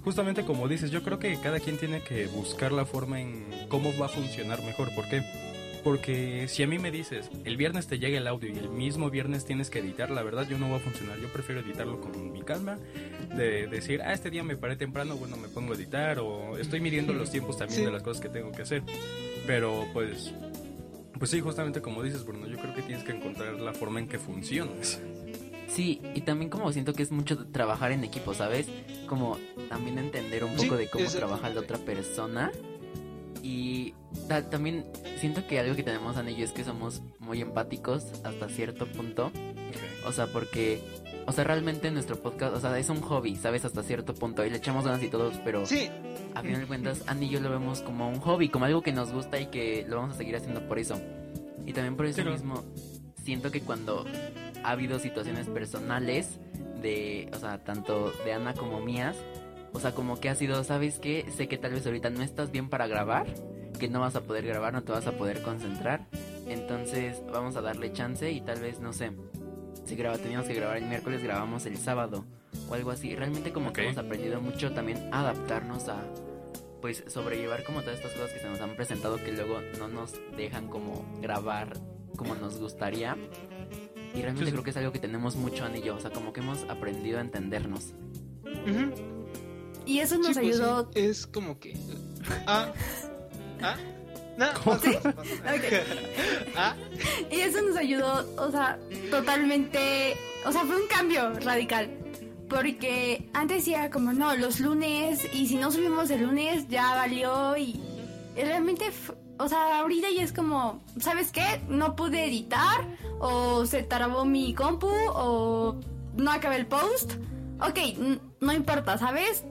justamente como dices, yo creo que cada quien tiene que buscar la forma en cómo va a funcionar mejor. ¿Por qué? Porque si a mí me dices, el viernes te llega el audio y el mismo viernes tienes que editar, la verdad yo no va a funcionar. Yo prefiero editarlo con mi calma, de decir, ah, este día me paré temprano, bueno, me pongo a editar, o estoy midiendo los tiempos también Sí. de las cosas que tengo que hacer. Pero pues, pues sí, justamente como dices, Bruno, yo creo que tienes que encontrar la forma en que funciones. Sí, y también como siento que es mucho trabajar en equipo, ¿sabes? Como también entender un Sí, poco de cómo trabaja la otra persona. Y ta- también siento que algo que tenemos Ana y yo es que somos muy empáticos hasta cierto punto. O sea, porque, o sea, realmente nuestro podcast, o sea, es un hobby, ¿sabes? Hasta cierto punto. Y le echamos ganas y todos, pero Sí, a final de cuentas, Andy y yo lo vemos como un hobby, como algo que nos gusta y que lo vamos a seguir haciendo por eso. Y también por eso mismo, siento que cuando ha habido situaciones personales de, o sea, tanto de Ana como mías, o sea, como que ha sido, ¿sabes qué? Sé que tal vez ahorita no estás bien para grabar, que no vas a poder grabar, no te vas a poder concentrar. Entonces, vamos a darle chance y tal vez, no sé, si graba, teníamos que grabar el miércoles, grabamos el sábado o algo así. Realmente como que hemos aprendido mucho también a adaptarnos a pues sobrellevar como todas estas cosas que se nos han presentado que luego no nos dejan como grabar como nos gustaría. Y realmente Sí, sí. creo que es algo que tenemos mucho Ana y yo, o sea, como que hemos aprendido a entendernos. Y eso nos Sí, pues, ayudó. sí, Es como que. Ah. Ah. No. Ah. Y eso nos ayudó, o sea, totalmente. O sea, fue un cambio radical. Porque antes era como, no, los lunes, y si no subimos el lunes, ya valió. Y y realmente, o sea, ahorita ya es como, ¿sabes qué? No pude editar, o se trabó mi compu, o no acabé el post. Ok, no importa, ¿sabes?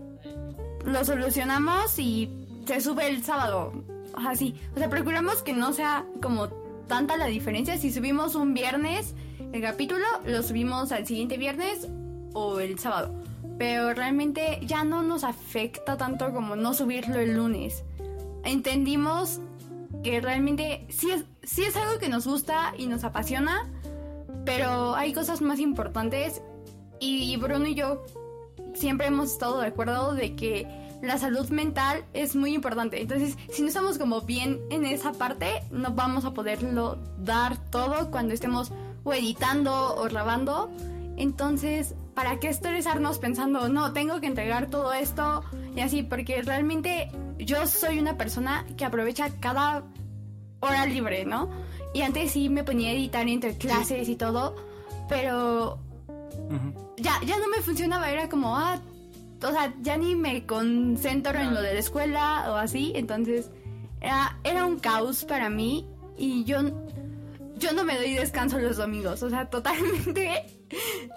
Lo solucionamos y se sube el sábado. Así. O sea, procuramos que no sea como tanta la diferencia. Si subimos un viernes el capítulo, lo subimos al siguiente viernes o el sábado. Pero realmente ya no nos afecta tanto como no subirlo el lunes. Entendimos que realmente sí es, sí es algo que nos gusta y nos apasiona, pero hay cosas más importantes y Bruno y yo siempre hemos estado de acuerdo de que la salud mental es muy importante. Entonces, si no estamos como bien en esa parte, no vamos a poderlo dar todo cuando estemos o editando o grabando. Entonces, ¿para qué estresarnos pensando, no, tengo que entregar todo esto y así? Porque realmente yo soy una persona que aprovecha cada hora libre, ¿no? Y antes sí me ponía a editar entre clases y todo, pero ya, ya no me funcionaba, era como, ah, o sea, ya ni me concentro en lo de la escuela o así, entonces era, era un caos para mí y yo, yo no me doy descanso los domingos, o sea, totalmente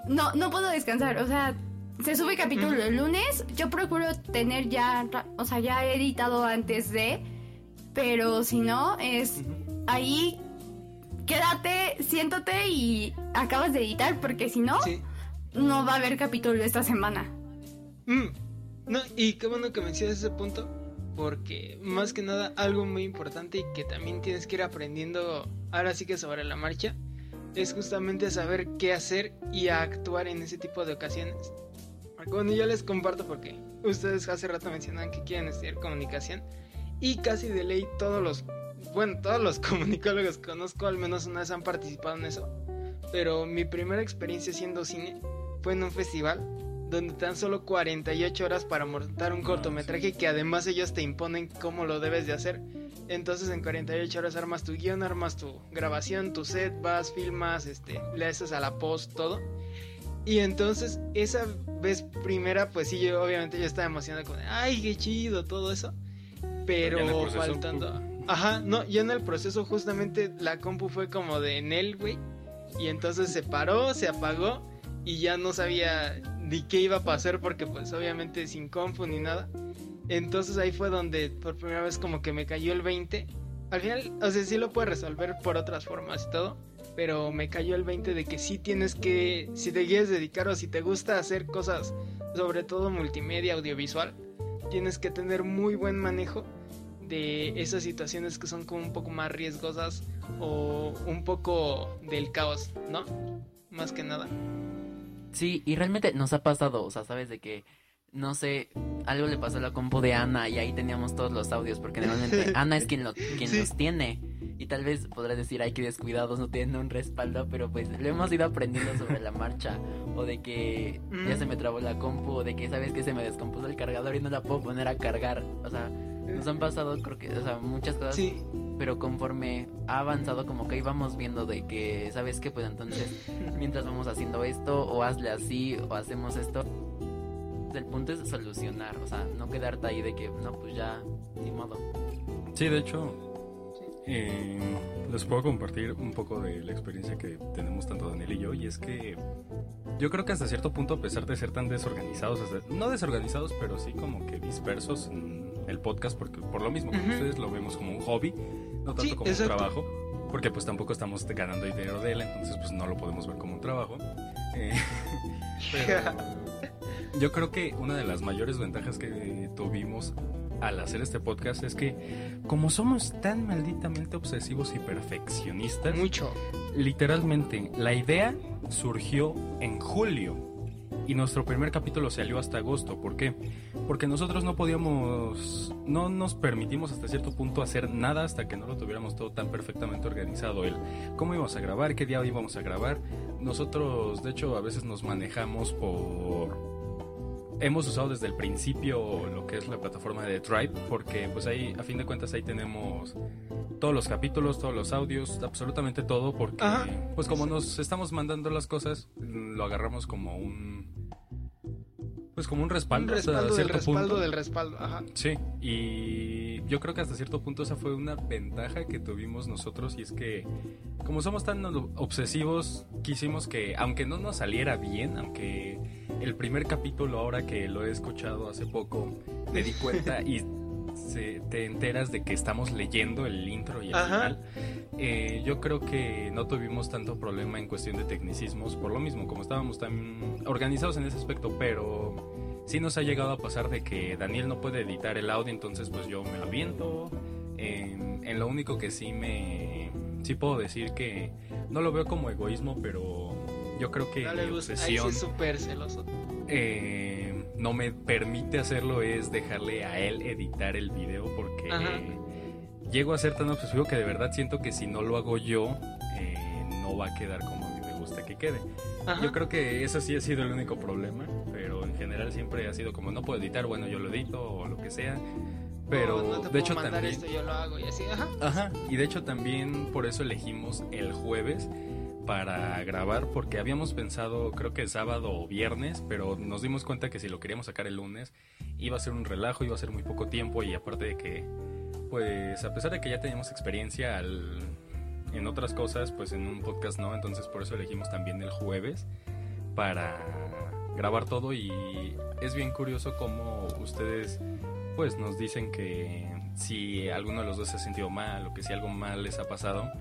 no, no puedo descansar, o sea, se sube capítulo el lunes, yo procuro tener ya, o sea, ya editado antes de, pero si no, es ahí, quédate, siéntate y acabas de editar, porque si no, no va a haber capítulo esta semana. Mm. No, y qué bueno que mencionas ese punto, porque más que nada algo muy importante y que también tienes que ir aprendiendo ahora sí que sobre la marcha es justamente saber qué hacer y actuar en ese tipo de ocasiones. Bueno, yo les comparto porque ustedes hace rato mencionan que quieren estudiar comunicación y casi de ley todos los, bueno, todos los comunicólogos que conozco al menos una vez han participado en eso. Pero mi primera experiencia siendo cine fue en un festival donde tan solo 48 horas para montar un cortometraje que además ellos te imponen cómo lo debes de hacer. Entonces en 48 horas armas tu guion, armas tu grabación, tu set, vas, filmas, este, le haces a la post, todo. Y entonces esa vez primera, pues sí, yo obviamente yo estaba emocionado con, ay, qué chido, todo eso. Pero faltando... Ajá, no, ya en el proceso justamente la compu fue como de Nel, güey. Y entonces se paró, se apagó y ya no sabía ni qué iba a pasar porque pues obviamente sin compu ni nada. Entonces ahí fue donde por primera vez como que me cayó el 20. Al final, o sea, sí lo puedes resolver por otras formas y todo, pero me cayó el 20 de que sí tienes que, si te quieres dedicar o si te gusta hacer cosas, sobre todo multimedia, audiovisual, tienes que tener muy buen manejo de esas situaciones que son como un poco más riesgosas o un poco del caos, ¿no? Más que nada. Sí, y realmente nos ha pasado, o sea, sabes de que no sé, algo le pasó a la compu de Ana y ahí teníamos todos los audios, porque normalmente Ana es quien, lo, quien los tiene. Y tal vez podrás decir, ay, que descuidados, no tienen un respaldo, pero pues lo hemos ido aprendiendo sobre la marcha. O de que ya se me trabó la compu, o de que sabes que se me descompuso el cargador y no la puedo poner a cargar. O sea, nos han pasado, creo que, o sea, muchas cosas. Sí. Pero conforme ha avanzado, como que íbamos viendo de que, ¿sabes qué? Pues entonces, mientras vamos haciendo esto, o hazle así, o hacemos esto el punto es solucionar, o sea, no quedarte ahí de que, no, pues ya, ni modo. Sí, de hecho, eh, les puedo compartir un poco de la experiencia que tenemos tanto Daniel y yo, y es que yo creo que hasta cierto punto, a pesar de ser tan desorganizados, no desorganizados, pero sí como que dispersos en el podcast, porque por lo mismo, como ustedes lo vemos como un hobby, no tanto como un trabajo, porque pues tampoco estamos ganando dinero de él, entonces pues no lo podemos ver como un trabajo. Eh, pero, yo creo que una de las mayores ventajas que tuvimos al hacer este podcast es que como somos tan malditamente obsesivos y perfeccionistas, mucho. Literalmente, la idea surgió en julio y nuestro primer capítulo salió hasta agosto. ¿Por qué? Porque nosotros no podíamos, no nos permitimos hasta cierto punto hacer nada hasta que no lo tuviéramos todo tan perfectamente organizado. El cómo íbamos a grabar, qué día íbamos a grabar. Nosotros, de hecho, a veces nos manejamos por hemos usado desde el principio lo que es la plataforma de Drive, porque pues ahí, a fin de cuentas, ahí tenemos todos los capítulos, todos los audios, absolutamente todo, porque pues como nos estamos mandando las cosas, lo agarramos como un pues como un respaldo, un respaldo del respaldo del respaldo, ajá. Sí, y yo creo que hasta cierto punto esa fue una ventaja que tuvimos nosotros y es que como somos tan obsesivos, quisimos que aunque no nos saliera bien, aunque el primer capítulo ahora que lo he escuchado hace poco, me di cuenta y se, te enteras de que estamos leyendo el intro y el final. Eh, yo creo que no tuvimos tanto problema en cuestión de tecnicismos, por lo mismo, como estábamos tan organizados en ese aspecto, pero sí nos ha llegado a pasar de que Daniel no puede editar el audio, entonces pues yo me aviento. en lo único que sí me... Sí puedo decir que no lo veo como egoísmo, pero yo creo que mi obsesión celoso. Eh, no me permite hacerlo es dejarle a él editar el video porque llego a ser tan obsesivo que de verdad siento que si no lo hago yo eh, no va a quedar como a mí me gusta que quede. Yo creo que eso sí ha sido el único problema, pero en general siempre ha sido como no puedo editar, bueno yo lo edito o lo que sea. Pero de hecho también esto, yo lo hago y así, ajá. Ajá, y de hecho también por eso elegimos el jueves para grabar porque habíamos pensado creo que sábado o viernes, pero nos dimos cuenta que si lo queríamos sacar el lunes iba a ser un relajo, iba a ser muy poco tiempo y aparte de que pues a pesar de que ya teníamos experiencia en otras cosas, pues en un podcast no, entonces por eso elegimos también el jueves para grabar todo y es bien curioso cómo ustedes pues nos dicen que si alguno de los dos se ha sentido mal o que si algo mal les ha pasado,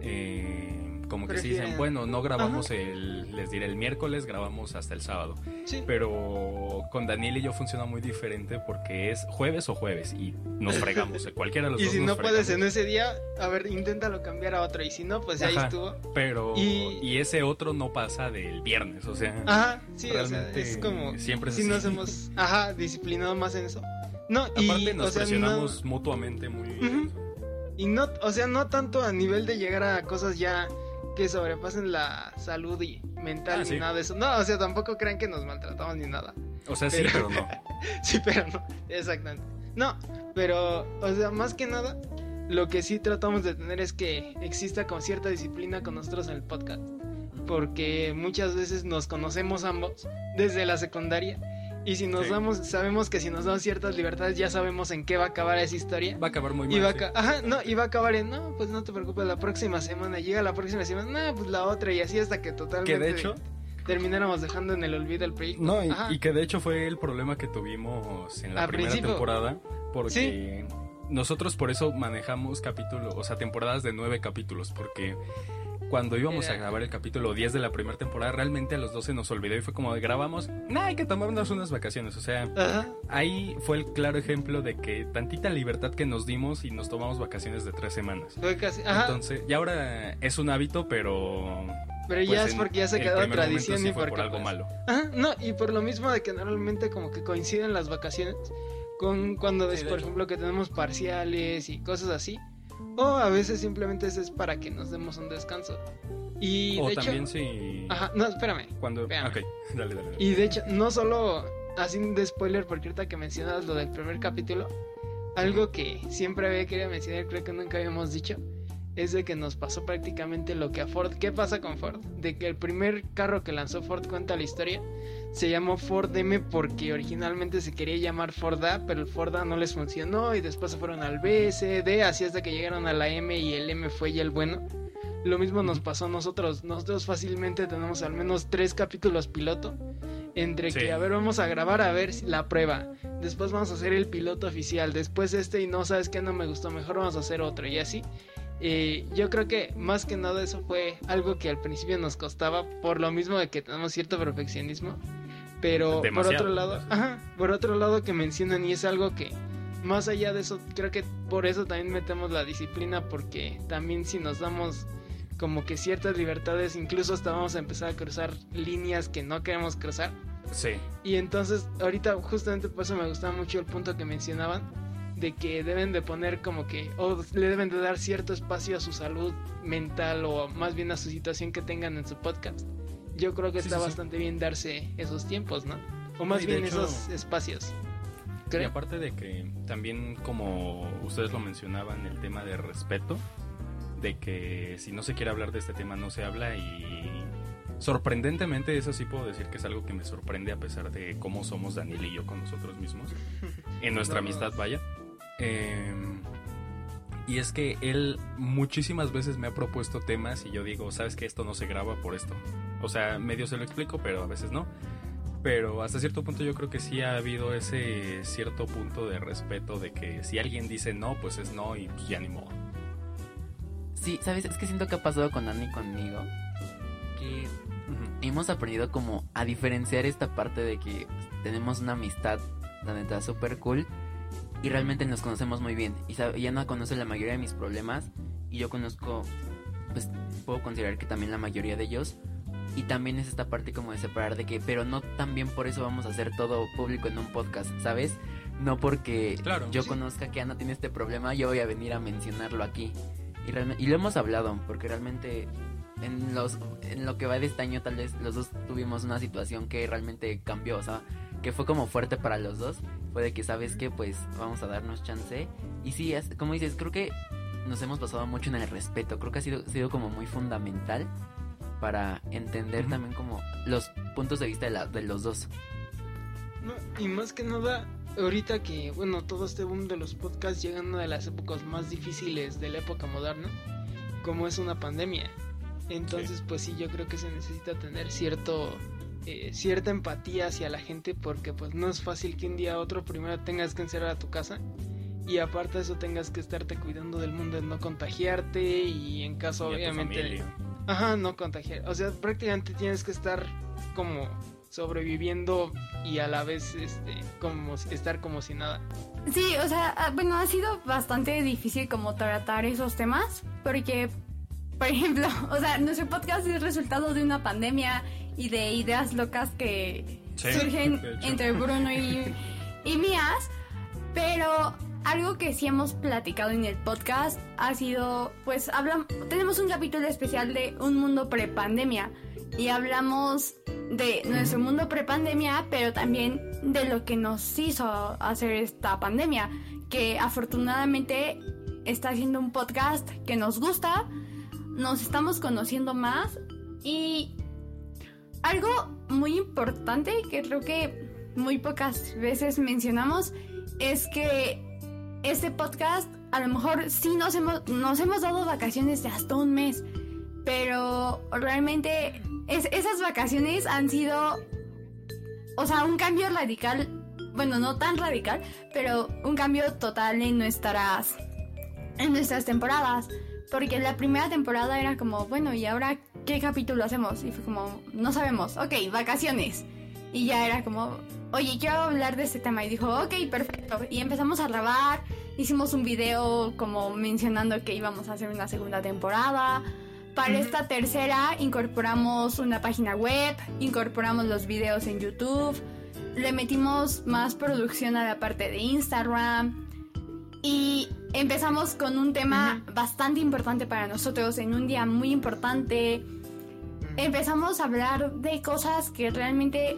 eh, como que si dicen, Prefieren- bueno, no grabamos el, les diré el miércoles, grabamos hasta el sábado. Sí. Pero con Daniel y yo funciona muy diferente porque es jueves o jueves y nos fregamos. eh, Cualquiera de los Y dos si nos no puedes en fregamos. ese día, a ver, inténtalo cambiar a otro. Y si no, pues ahí Ajá. estuvo. Pero, Y- y... ese otro no pasa del viernes, o sea. Ajá, sí, o sea, Realmente es como siempre es si así. nos hemos, ajá, disciplinado más en eso. No, y, Aparte nos o sea, no, presionamos mutuamente muy bien. Ujú. y no, o sea, no tanto a nivel de llegar a cosas ya que sobrepasen la salud y mental Ah, ni sí. nada de eso. No, o sea, tampoco crean que nos maltratamos ni nada. O sea, sí, Pero- no. Sí, pero no, exactamente. No, pero, o sea, más que nada, lo que sí tratamos de tener es que exista como cierta disciplina con nosotros en el podcast. Porque muchas veces nos conocemos ambos desde la secundaria. Y si nos Sí. damos, sabemos que si nos damos ciertas libertades, ya sabemos en qué va a acabar esa historia. Va a acabar muy mal. Y va a, sí. ajá, no, y va a acabar en, no, pues no te preocupes, la próxima semana, llega la próxima semana, no, pues la otra, y así hasta que totalmente Que de hecho, termináramos dejando en el olvido el proyecto. no, y, que de hecho fue el problema que tuvimos en la Al primera principio. temporada. Porque nosotros por eso manejamos capítulos, o sea, temporadas de nueve capítulos. Porque cuando íbamos Era- a grabar el capítulo 10 de la primera temporada, realmente a los 12 nos olvidó y fue como grabamos, nah, hay que tomarnos unas vacaciones. O sea, Ajá. ahí fue el claro ejemplo de que tantita libertad que nos dimos y nos tomamos vacaciones de tres semanas. Fue casi, ajá, Entonces, y ahora es un hábito, pero. pero pues, ya es porque ya se quedó tradición sí y porque por algo pues, malo. Ajá, no, y por lo mismo de que normalmente como que coinciden las vacaciones con cuando Sí, es, por hecho. ejemplo, que tenemos parciales y cosas así. O a veces simplemente eso es para que nos demos un descanso. Y O de también hecho, si. ajá, no, espérame. Cuando. Espérame. Ok, dale, dale. dale. Y de hecho, no solo así de spoiler, porque ahorita que mencionas lo del primer capítulo, algo que siempre había querido mencionar, creo que nunca habíamos dicho, es de que nos pasó prácticamente lo que a Ford. ¿Qué pasa con Ford? De que el primer carro que lanzó Ford cuenta la historia. Se llamó Ford M porque originalmente se quería llamar Ford A, pero el Ford A no les funcionó y después se fueron al B, C, D, así hasta que llegaron a la M y el M fue ya el bueno. Lo mismo nos pasó a nosotros. Nosotros fácilmente tenemos al menos tres capítulos piloto. Entre Sí. que, a ver, vamos a grabar a ver si la prueba. Después vamos a hacer el piloto oficial. Después este y no sabes que no me gustó. Mejor vamos a hacer otro y así. Eh, yo creo que más que nada eso fue algo que al principio nos costaba por lo mismo de que tenemos cierto perfeccionismo. Pero por otro lado, ajá, por otro lado que mencionan y es algo que más allá de eso, creo que por eso también metemos la disciplina porque también si nos damos como que ciertas libertades, incluso hasta vamos a empezar a cruzar líneas que no queremos cruzar. Sí. Y entonces, ahorita justamente por eso me gustaba mucho el punto que mencionaban, de que deben de poner como que, o le deben de dar cierto espacio a su salud mental o más bien a su situación que tengan en su podcast. Yo creo que Sí, está sí, sí. bastante bien darse esos tiempos, ¿no? O más bien hecho- esos espacios. Y aparte de que también, como ustedes lo mencionaban, el tema de respeto, de que si no se quiere hablar de este tema no se habla y sorprendentemente eso sí puedo decir que es algo que me sorprende a pesar de cómo somos Daniel y yo con nosotros mismos, en nuestra amistad vaya. Eh, y es que él muchísimas veces me ha propuesto temas y yo digo, sabes que esto no se graba por esto. O sea, medio se lo explico, pero a veces no. Pero hasta cierto punto yo creo que sí ha habido ese cierto punto de respeto de que si alguien dice no, pues es no y pues ya ni modo. Sí, ¿sabes? Es que siento que ha pasado con Dani y conmigo. Que hemos aprendido como a diferenciar esta parte de que tenemos una amistad, la neta, súper cool. Y realmente nos conocemos muy bien. Y ella no conoce la mayoría de mis problemas. Y yo conozco, pues puedo considerar que también la mayoría de ellos. Y también es esta parte como de separar de que, pero no también por eso vamos a hacer todo público en un podcast, ¿sabes? No porque Claro, yo sí. conozca que Ana tiene este problema, yo voy a venir a mencionarlo aquí. Y, realme- y lo hemos hablado, porque realmente en, los, en lo que va de este año tal vez los dos tuvimos una situación que realmente cambió, o sea, que fue como fuerte para los dos. Fue de que, ¿sabes qué? Pues vamos a darnos chance. Y sí, es- como dices, creo que nos hemos basado mucho en el respeto. Creo que ha sido, sido como muy fundamental para entender también como los puntos de vista de, la- de los dos. No, y más que nada, ahorita que, bueno, todo este boom de los podcasts llega una de las épocas más difíciles de la época moderna, como es una pandemia. Entonces, pues sí, yo creo que se necesita tener cierto eh, cierta empatía hacia la gente porque pues no es fácil que un día a otro primero tengas que encerrar a tu casa y aparte de eso tengas que estarte cuidando del mundo de no contagiarte y en caso Y a tu obviamente ajá no contagiar o sea prácticamente tienes que estar como sobreviviendo y a la vez este como si- estar como si nada. Sí, o sea, ah, bueno, ha sido bastante difícil como tratar esos temas porque, por ejemplo, o sea, nuestro podcast es resultado de una pandemia y de ideas locas que Sí, surgen entre Bruno y, y mías, pero algo que sí hemos platicado en el podcast ha sido, pues, hablam tenemos un capítulo especial de un mundo prepandemia y hablamos de nuestro mundo prepandemia, pero también de lo que nos hizo hacer esta pandemia, que afortunadamente está haciendo un podcast que nos gusta, nos estamos conociendo más y algo muy importante que creo que muy pocas veces mencionamos es que este podcast a lo mejor sí nos hemos, nos hemos dado vacaciones de hasta un mes, pero realmente es- esas vacaciones han sido, o sea, un cambio radical, bueno, no tan radical, pero un cambio total en nuestras, en nuestras temporadas. Porque la primera temporada era como, bueno, ¿y ahora qué capítulo hacemos? Y fue como, no sabemos, ok, vacaciones. Y ya era como, oye, quiero hablar de este tema. Y dijo, ok, perfecto. Y empezamos a grabar, hicimos un video como mencionando que íbamos a hacer una segunda temporada. Para esta tercera incorporamos una página web, incorporamos los videos en YouTube, le metimos más producción a la parte de Instagram y empezamos con un tema bastante importante para nosotros en un día muy importante. Empezamos a hablar de cosas que realmente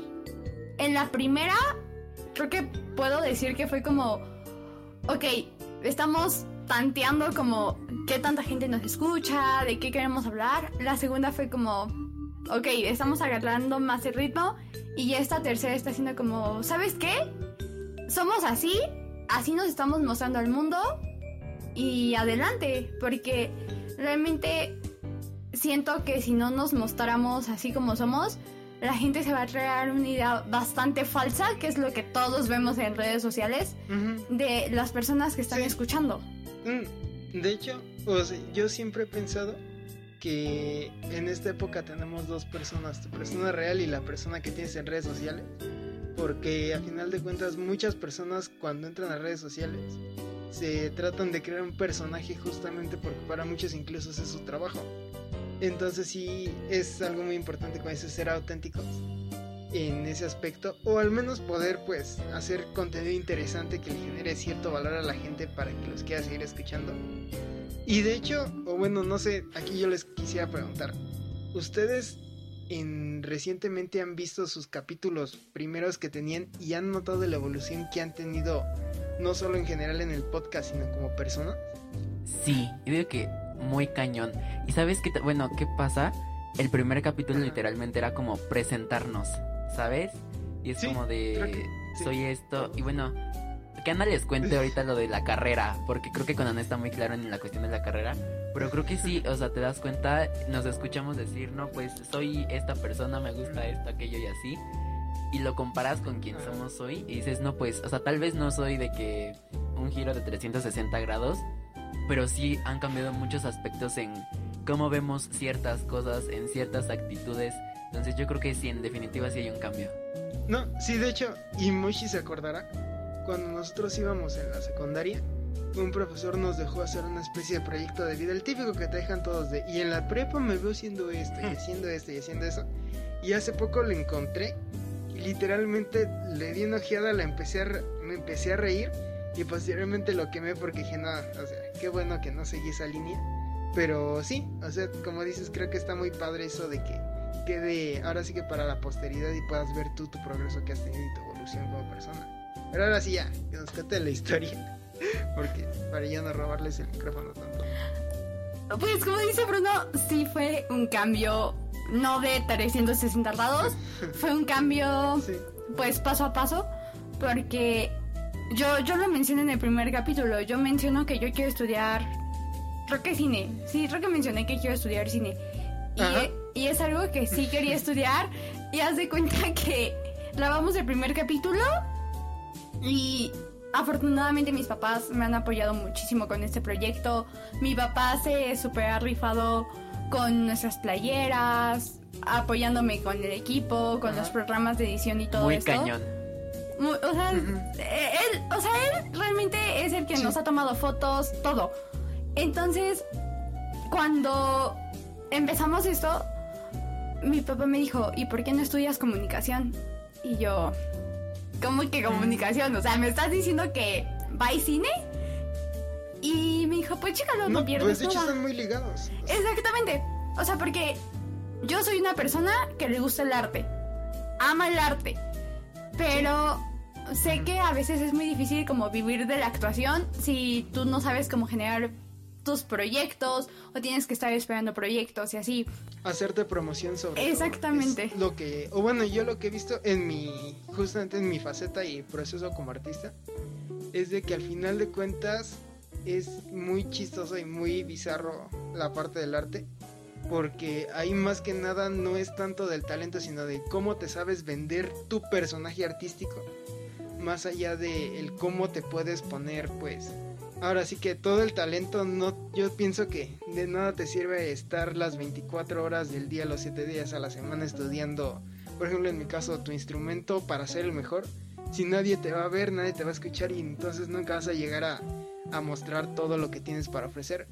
en la primera creo que puedo decir que fue como, ok, estamos tanteando como qué tanta gente nos escucha, de qué queremos hablar. La segunda fue como, ok, estamos agarrando más el ritmo. Y esta tercera está siendo como, ¿sabes qué? Somos así, así nos estamos mostrando al mundo y adelante, porque realmente siento que si no nos mostráramos así como somos, la gente se va a crear una idea bastante falsa, que es lo que todos vemos en redes sociales, de las personas que están Sí. escuchando. Mm, De hecho, sea, yo siempre he pensado que en esta época tenemos dos personas, tu persona real y la persona que tienes en redes sociales. Porque a final de cuentas muchas personas cuando entran a redes sociales se tratan de crear un personaje justamente porque para muchos incluso ese es su trabajo. Entonces sí es algo muy importante como dices ser auténticos en ese aspecto o al menos poder pues hacer contenido interesante que le genere cierto valor a la gente para que los quiera seguir escuchando. Y de hecho, o bueno, no sé, aquí yo les quisiera preguntar, ¿ustedes en recientemente han visto sus capítulos primeros que tenían y han notado la evolución que han tenido no solo en general en el podcast, sino como persona? Sí, yo digo que muy cañón. ¿Y sabes qué? Bueno, ¿qué pasa? El primer capítulo Ajá. literalmente era como presentarnos, ¿sabes? Y es Sí, como de, que sí. soy esto. Y bueno, que Ana les cuente ahorita lo de la carrera, porque creo que con Ana está muy claro en la cuestión de la carrera. Pero creo que sí, o sea, te das cuenta, nos escuchamos decir, no, pues soy esta persona, me gusta esto, aquello y así. Y lo comparas con quien somos hoy y dices, no, pues, o sea, tal vez no soy de que un giro de 360 grados, pero sí han cambiado muchos aspectos en cómo vemos ciertas cosas, en ciertas actitudes. Entonces yo creo que sí, en definitiva sí hay un cambio. No, sí, de hecho, y Moshi se acordará, cuando nosotros íbamos en la secundaria, un profesor nos dejó hacer una especie de proyecto de vida, el típico que te dejan todos de, y en la prepa me veo haciendo esto, y haciendo esto, y haciendo eso. Y hace poco lo encontré, y literalmente le di una ojeada, la empecé a me empecé a reír, y posteriormente lo quemé porque dije, no, o sea, qué bueno que no seguí esa línea. Pero sí, o sea, como dices, creo que está muy padre eso de que quede ahora sí que para la posteridad y puedas ver tú tu progreso que has tenido y tu evolución como persona. Pero ahora sí ya, que nos cuente la historia. Porque para ya no robarles el micrófono tanto. Pues como dice Bruno, sí fue un cambio no de 360 grados, fue un cambio Sí. pues paso a paso, porque yo, yo lo mencioné en el primer capítulo, yo menciono que yo quiero estudiar creo que cine. Sí, creo que mencioné que quiero estudiar cine. Y, y es algo que sí quería estudiar. Y haz de cuenta que grabamos el primer capítulo y afortunadamente mis papás me han apoyado muchísimo con este proyecto. Mi papá se super ha rifado con nuestras playeras, apoyándome con el equipo, con los programas de edición y todo Muy esto. cañón. Muy- o, sea, eh, él, o sea, él realmente es el que nos ha tomado fotos, todo. Entonces, cuando empezamos esto, mi papá me dijo, ¿y por qué no estudias comunicación? Y yo, ¿cómo que comunicación? O sea, ¿me estás diciendo que va y cine? Y me dijo, pues chécalo, no, No, pierdes pues de hecho nada". están muy ligados. Exactamente. O sea, porque yo soy una persona que le gusta el arte. Ama el arte. Pero sé que a veces es muy difícil como vivir de la actuación si tú no sabes cómo generar tus proyectos o tienes que estar esperando proyectos y así. Hacerte promoción sobre todo. Exactamente. Es lo que, o bueno, yo lo que he visto en mi, justamente en mi faceta y proceso como artista, es de que al final de cuentas es muy chistoso y muy bizarro la parte del arte. Porque ahí más que nada no es tanto del talento, sino de cómo te sabes vender tu personaje artístico. Más allá de el cómo te puedes poner, pues. Ahora sí que todo el talento no, yo pienso que de nada te sirve estar las 24 horas del día, los 7 días a la semana estudiando, por ejemplo en mi caso, tu instrumento para ser el mejor. Si nadie te va a ver, nadie te va a escuchar y entonces nunca vas a llegar a, a mostrar todo lo que tienes para ofrecer.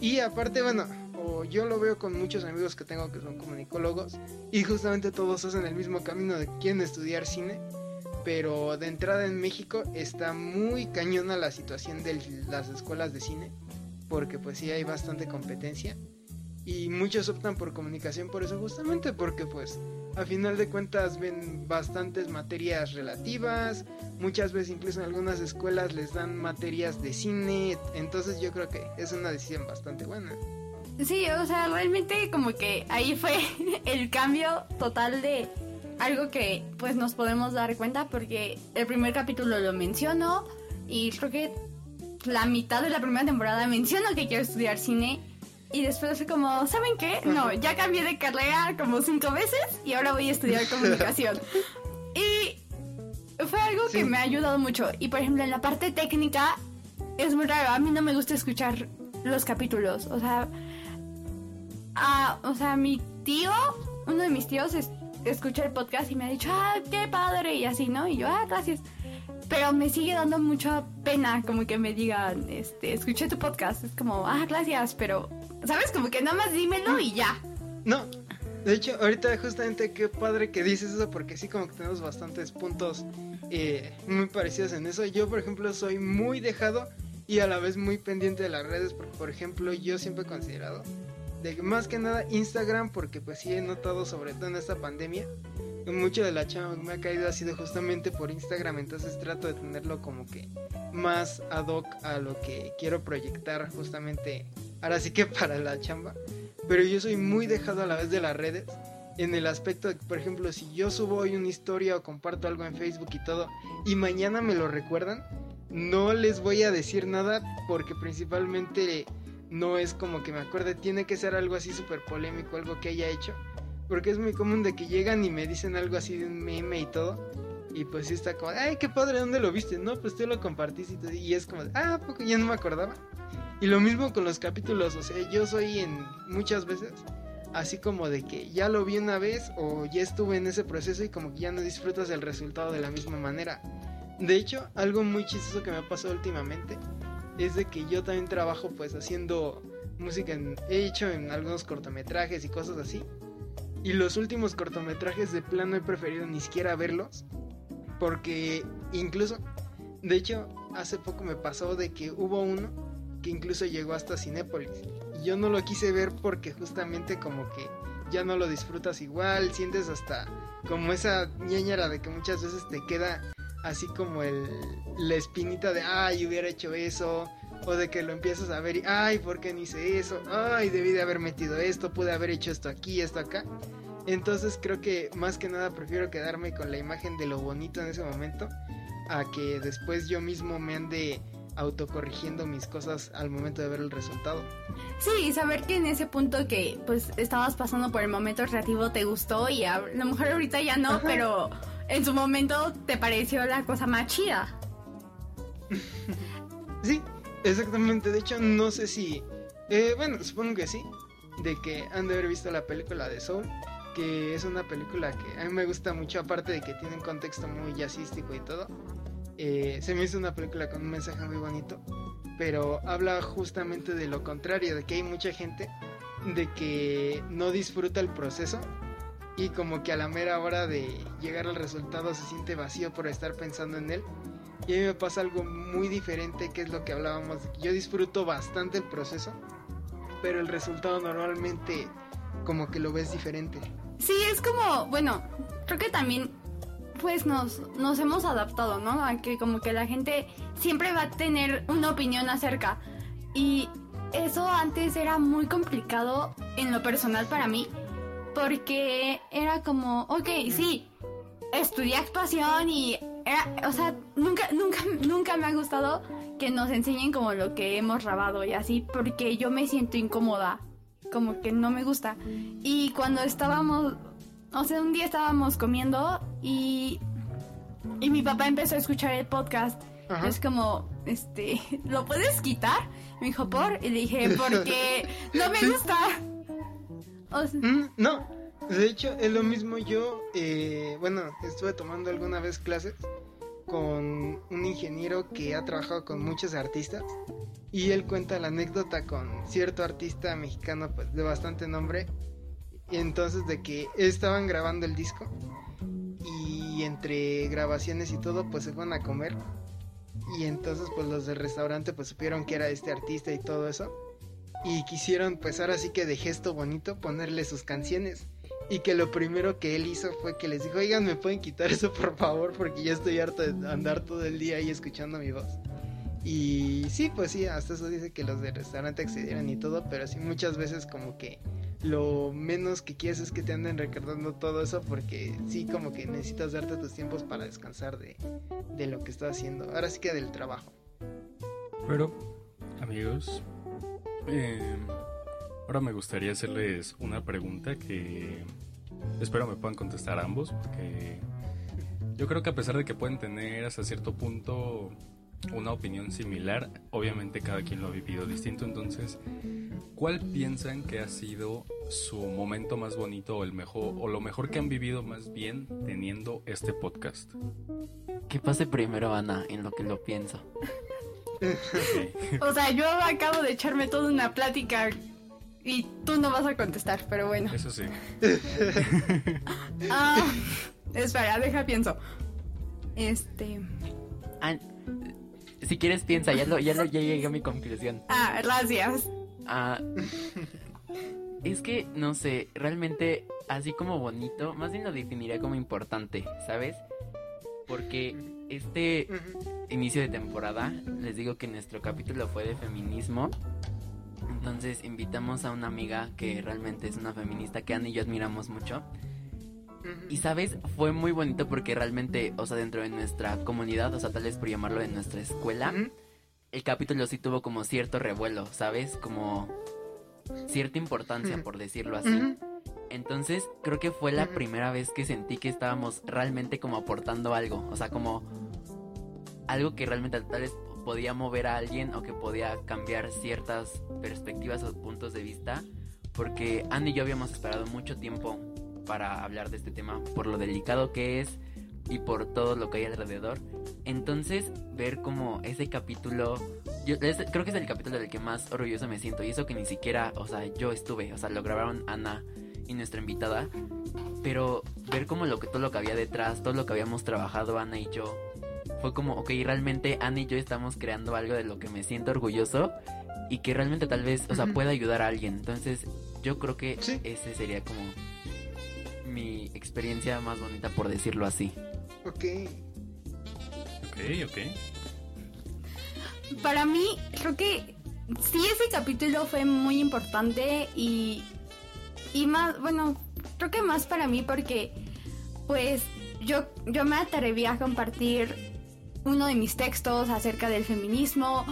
Y aparte, bueno, o yo lo veo con muchos amigos que tengo que son comunicólogos y justamente todos hacen el mismo camino de quieren estudiar cine, pero de entrada en México está muy cañona la situación de las escuelas de cine, porque pues sí hay bastante competencia y muchos optan por comunicación por eso justamente porque pues a final de cuentas ven bastantes materias relativas, muchas veces incluso en algunas escuelas les dan materias de cine, entonces yo creo que es una decisión bastante buena. Sí, o sea, realmente como que ahí fue el cambio total de algo que pues nos podemos dar cuenta porque el primer capítulo lo menciono y creo que la mitad de la primera temporada menciono que quiero estudiar cine y después fue como, ¿saben qué? No, ya cambié de carrera como cinco veces y ahora voy a estudiar comunicación. y fue algo que me ha ayudado mucho. Y por ejemplo, en la parte técnica es muy raro. A mí no me gusta escuchar los capítulos. O sea, ah, o sea, mi tío, uno de mis tíos, es- escucha el podcast y me ha dicho, ah, qué padre, y así, ¿no? Y yo, ah, gracias. Pero me sigue dando mucha pena como que me digan, este, escuché tu podcast. Es como, ah, gracias, pero, ¿sabes? Como que nada más dímelo y ya. No, de hecho, ahorita justamente qué padre que dices eso porque sí como que tenemos bastantes puntos eh, muy parecidos en eso. Yo, por ejemplo, soy muy dejado y a la vez muy pendiente de las redes porque, por ejemplo, yo siempre he considerado de más que nada Instagram porque pues sí he notado sobre todo en esta pandemia mucho de la chamba que me ha caído ha sido justamente por Instagram, entonces trato de tenerlo como que más ad hoc a lo que quiero proyectar justamente ahora sí que para la chamba. Pero yo soy muy dejado a la vez de las redes en el aspecto de que, por ejemplo, si yo subo hoy una historia o comparto algo en Facebook y todo, y mañana me lo recuerdan, no les voy a decir nada porque principalmente no es como que me acuerde, tiene que ser algo así súper polémico, algo que haya hecho, porque es muy común de que llegan y me dicen algo así de un meme y todo. Y pues sí está como, ay, qué padre, ¿dónde lo viste? No, pues tú lo compartiste y todo, y es como, ah, ¿a poco ya no me acordaba. Y lo mismo con los capítulos, o sea, yo soy en muchas veces así como de que ya lo vi una vez o ya estuve en ese proceso y como que ya no disfrutas del resultado de la misma manera. De hecho, algo muy chistoso que me ha pasado últimamente es de que yo también trabajo pues haciendo música, en- he hecho en algunos cortometrajes y cosas así. Y los últimos cortometrajes de plano he preferido ni siquiera verlos porque incluso, de hecho, hace poco me pasó de que hubo uno que incluso llegó hasta Cinépolis. Y yo no lo quise ver porque justamente como que ya no lo disfrutas igual, sientes hasta como esa ñañara de que muchas veces te queda así como el, la espinita de, ay, hubiera hecho eso, o de que lo empiezas a ver y, ay, ¿por qué no hice eso? Ay, debí de haber metido esto, pude haber hecho esto aquí, esto acá. Entonces creo que más que nada prefiero quedarme con la imagen de lo bonito en ese momento a que después yo mismo me ande autocorrigiendo mis cosas al momento de ver el resultado. Sí, y saber que en ese punto que pues estabas pasando por el momento creativo te gustó y a lo mejor ahorita ya no, pero en su momento te pareció la cosa más chida. sí, exactamente. De hecho, no sé si... Eh, bueno, supongo que sí. De que han de haber visto la película de Soul. Que es una película que a mí me gusta mucho. Aparte de que tiene un contexto muy jazzístico y todo. Eh, se me hizo una película con un mensaje muy bonito. Pero habla justamente de lo contrario. De que hay mucha gente de que no disfruta el proceso y como que a la mera hora de llegar al resultado se siente vacío por estar pensando en él. Y a mí me pasa algo muy diferente que es lo que hablábamos. Yo disfruto bastante el proceso, pero el resultado normalmente como que lo ves diferente. Sí, es como, bueno, creo que también pues nos, nos hemos adaptado, ¿no? A que como que la gente siempre va a tener una opinión acerca. Y eso antes era muy complicado en lo personal para mí, porque era como, ok, sí, estudié actuación y era, o sea, nunca, nunca, nunca me ha gustado que nos enseñen como lo que hemos grabado y así, porque yo me siento incómoda, como que no me gusta. Y cuando estábamos, o sea, un día estábamos comiendo y, y mi papá empezó a escuchar el podcast. Es como, este, ¿lo puedes quitar? Me dijo, ¿por? Y le dije, porque no me gusta. Mm, no, de hecho es lo mismo yo, eh, bueno, estuve tomando alguna vez clases con un ingeniero que ha trabajado con muchos artistas y él cuenta la anécdota con cierto artista mexicano pues, de bastante nombre y entonces de que estaban grabando el disco y entre grabaciones y todo pues se fueron a comer y entonces pues los del restaurante pues supieron que era este artista y todo eso y quisieron pues ahora sí que de gesto bonito ponerle sus canciones y que lo primero que él hizo fue que les dijo, oigan, me pueden quitar eso por favor porque ya estoy harto de andar todo el día ahí escuchando mi voz. Y sí, pues sí, hasta eso dice que los del restaurante accedieron y todo, pero sí muchas veces como que lo menos que quieres es que te anden recordando todo eso porque sí como que necesitas darte tus tiempos para descansar de, de lo que estás haciendo. Ahora sí que del trabajo. Pero, amigos, eh, ahora me gustaría hacerles una pregunta que espero me puedan contestar ambos, porque yo creo que a pesar de que pueden tener hasta cierto punto una opinión similar, obviamente cada quien lo ha vivido distinto, entonces, ¿cuál piensan que ha sido su momento más bonito o el mejor o lo mejor que han vivido más bien teniendo este podcast? Que pase primero Ana en lo que lo pienso. o sea, yo acabo de echarme toda una plática y tú no vas a contestar, pero bueno. Eso sí. ah, espera, deja pienso. Este. Ah, si quieres piensa, ya lo, ya lo ya llegué a mi conclusión. Ah, gracias. Ah, es que no sé, realmente así como bonito, más bien lo definiría como importante, ¿sabes? Porque este inicio de temporada, les digo que nuestro capítulo fue de feminismo. Entonces invitamos a una amiga que realmente es una feminista que Ana y yo admiramos mucho. Y sabes, fue muy bonito porque realmente, o sea, dentro de nuestra comunidad, o sea, tal vez por llamarlo de nuestra escuela, el capítulo sí tuvo como cierto revuelo, ¿sabes? Como cierta importancia, por decirlo así. Entonces creo que fue la primera vez que sentí que estábamos realmente como aportando algo, o sea, como algo que realmente tal vez podía mover a alguien o que podía cambiar ciertas perspectivas o puntos de vista, porque Andy y yo habíamos esperado mucho tiempo para hablar de este tema por lo delicado que es y por todo lo que hay alrededor. Entonces, ver como ese capítulo, yo creo que es el capítulo del que más orgulloso me siento y eso que ni siquiera, o sea, yo estuve, o sea, lo grabaron Ana y nuestra invitada, pero ver como lo que todo lo que había detrás, todo lo que habíamos trabajado Ana y yo, fue como, ok, realmente Ana y yo estamos creando algo de lo que me siento orgulloso y que realmente tal vez, o sea, pueda ayudar a alguien. Entonces, yo creo que ese sería como mi experiencia más bonita, por decirlo así. Ok. Ok, ok. Para mí, creo que sí, ese capítulo fue muy importante y y más, bueno, creo que más para mí porque pues yo, yo me atreví a compartir uno de mis textos acerca del feminismo.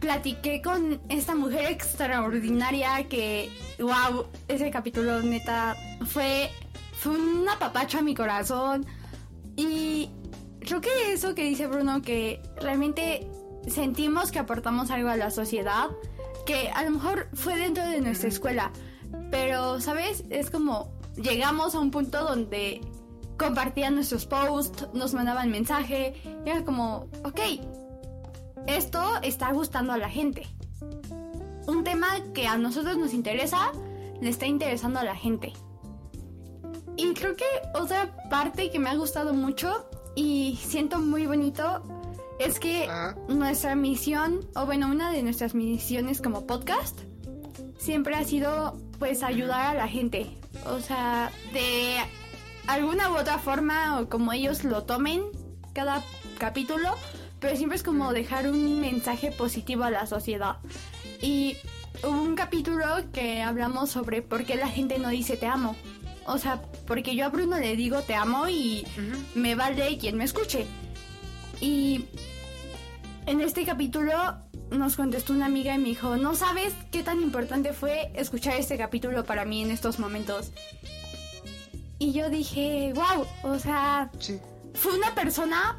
Platiqué con esta mujer extraordinaria que, wow, ese capítulo neta fue, fue un apapacho a mi corazón. Y creo que eso que dice Bruno, que realmente sentimos que aportamos algo a la sociedad, que a lo mejor fue dentro de nuestra escuela, pero, ¿sabes? Es como llegamos a un punto donde compartían nuestros posts, nos mandaban mensaje, y era como, ok, esto está gustando a la gente. Un tema que a nosotros nos interesa, le está interesando a la gente. Y creo que otra parte que me ha gustado mucho y siento muy bonito es que Ah. nuestra misión, o bueno, una de nuestras misiones como podcast, siempre ha sido pues ayudar a la gente. O sea, de alguna u otra forma o como ellos lo tomen cada capítulo, pero siempre es como dejar un mensaje positivo a la sociedad. Y hubo un capítulo que hablamos sobre por qué la gente no dice te amo. O sea, porque yo a Bruno le digo te amo y me vale quien me escuche. Y en este capítulo nos contestó una amiga y me dijo, no sabes qué tan importante fue escuchar este capítulo para mí en estos momentos. Y yo dije, wow, o sea, Sí. fue una persona,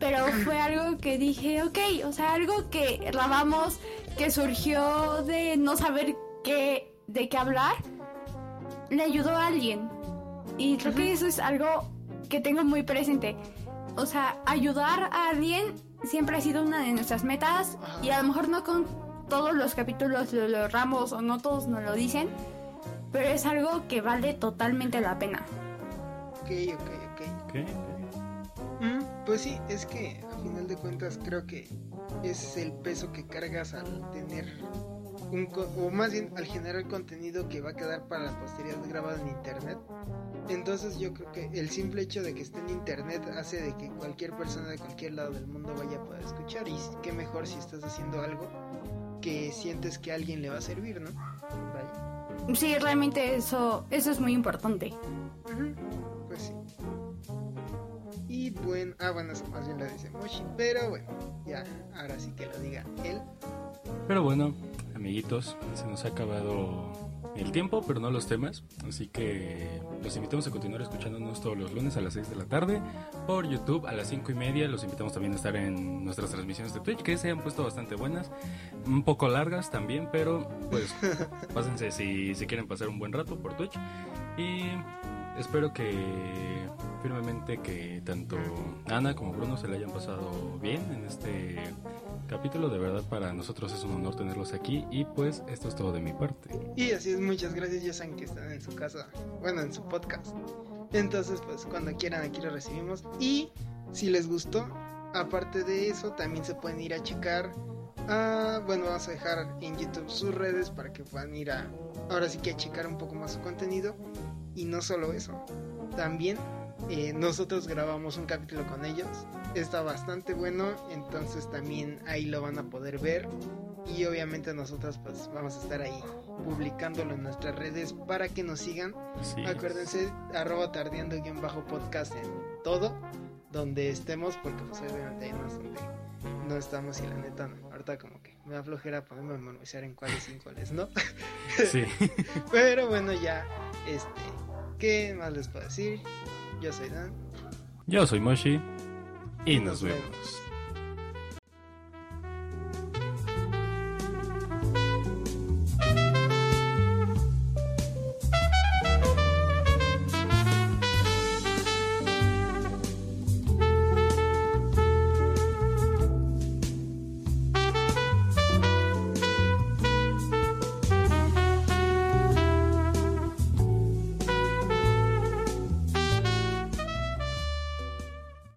pero fue algo que dije, ok, o sea, algo que grabamos, que surgió de no saber qué, de qué hablar, le ayudó a alguien. Y creo que eso es algo que tengo muy presente. O sea, ayudar a alguien siempre ha sido una de nuestras metas y a lo mejor no con todos los capítulos lo logramos o no todos nos lo dicen, pero es algo que vale totalmente la pena. Ok, ok, ok. ¿Qué? Mm, Pues sí, es que a final de cuentas creo que es el peso que cargas al tener un o más bien al generar contenido que va a quedar para la posteridad grabado en internet. Entonces yo creo que el simple hecho de que esté en internet hace de que cualquier persona de cualquier lado del mundo vaya a poder escuchar y qué mejor si estás haciendo algo que sientes que a alguien le va a servir, ¿no? Vaya. Sí, realmente eso, eso es muy importante. Pues sí. Y bueno, ah, bueno, eso más bien lo dice Moshi, pero bueno, ya, ahora sí que lo diga él. Pero bueno, amiguitos, se nos ha acabado el tiempo, pero no los temas. Así que los invitamos a continuar escuchándonos todos los lunes a las 6 de la tarde por YouTube a las 5 y media. Los invitamos también a estar en nuestras transmisiones de Twitch, que se han puesto bastante buenas. Un poco largas también, pero pues pásense si, si quieren pasar un buen rato por Twitch. Y espero que firmemente que tanto Ana como Bruno se le hayan pasado bien en este capítulo. De verdad para nosotros es un honor tenerlos aquí y pues esto es todo de mi parte. Y así es, muchas gracias, ya saben que están en su casa, bueno, en su podcast. Entonces, pues cuando quieran aquí lo recibimos. Y si les gustó, aparte de eso, también se pueden ir a checar. bueno, vamos a dejar en YouTube sus redes para que puedan ir a, ahora sí que a checar un poco más su contenido. Y no solo eso, también eh, nosotros grabamos un capítulo con ellos. Está bastante bueno, entonces también ahí lo van a poder ver. Y obviamente nosotros pues vamos a estar ahí publicándolo en nuestras redes para que nos sigan. Sí. Acuérdense, arroba tardeando guion bajo podcast en todo, donde estemos, porque pues obviamente hay unos donde no estamos y la neta no. Ahorita como me da flojera ponerme a memorizar en cuáles y en cuáles no. Sí. Pero bueno, ya, este, ¿qué más les puedo decir? Yo soy Dan. Yo soy Moshi y nos Nos vemos.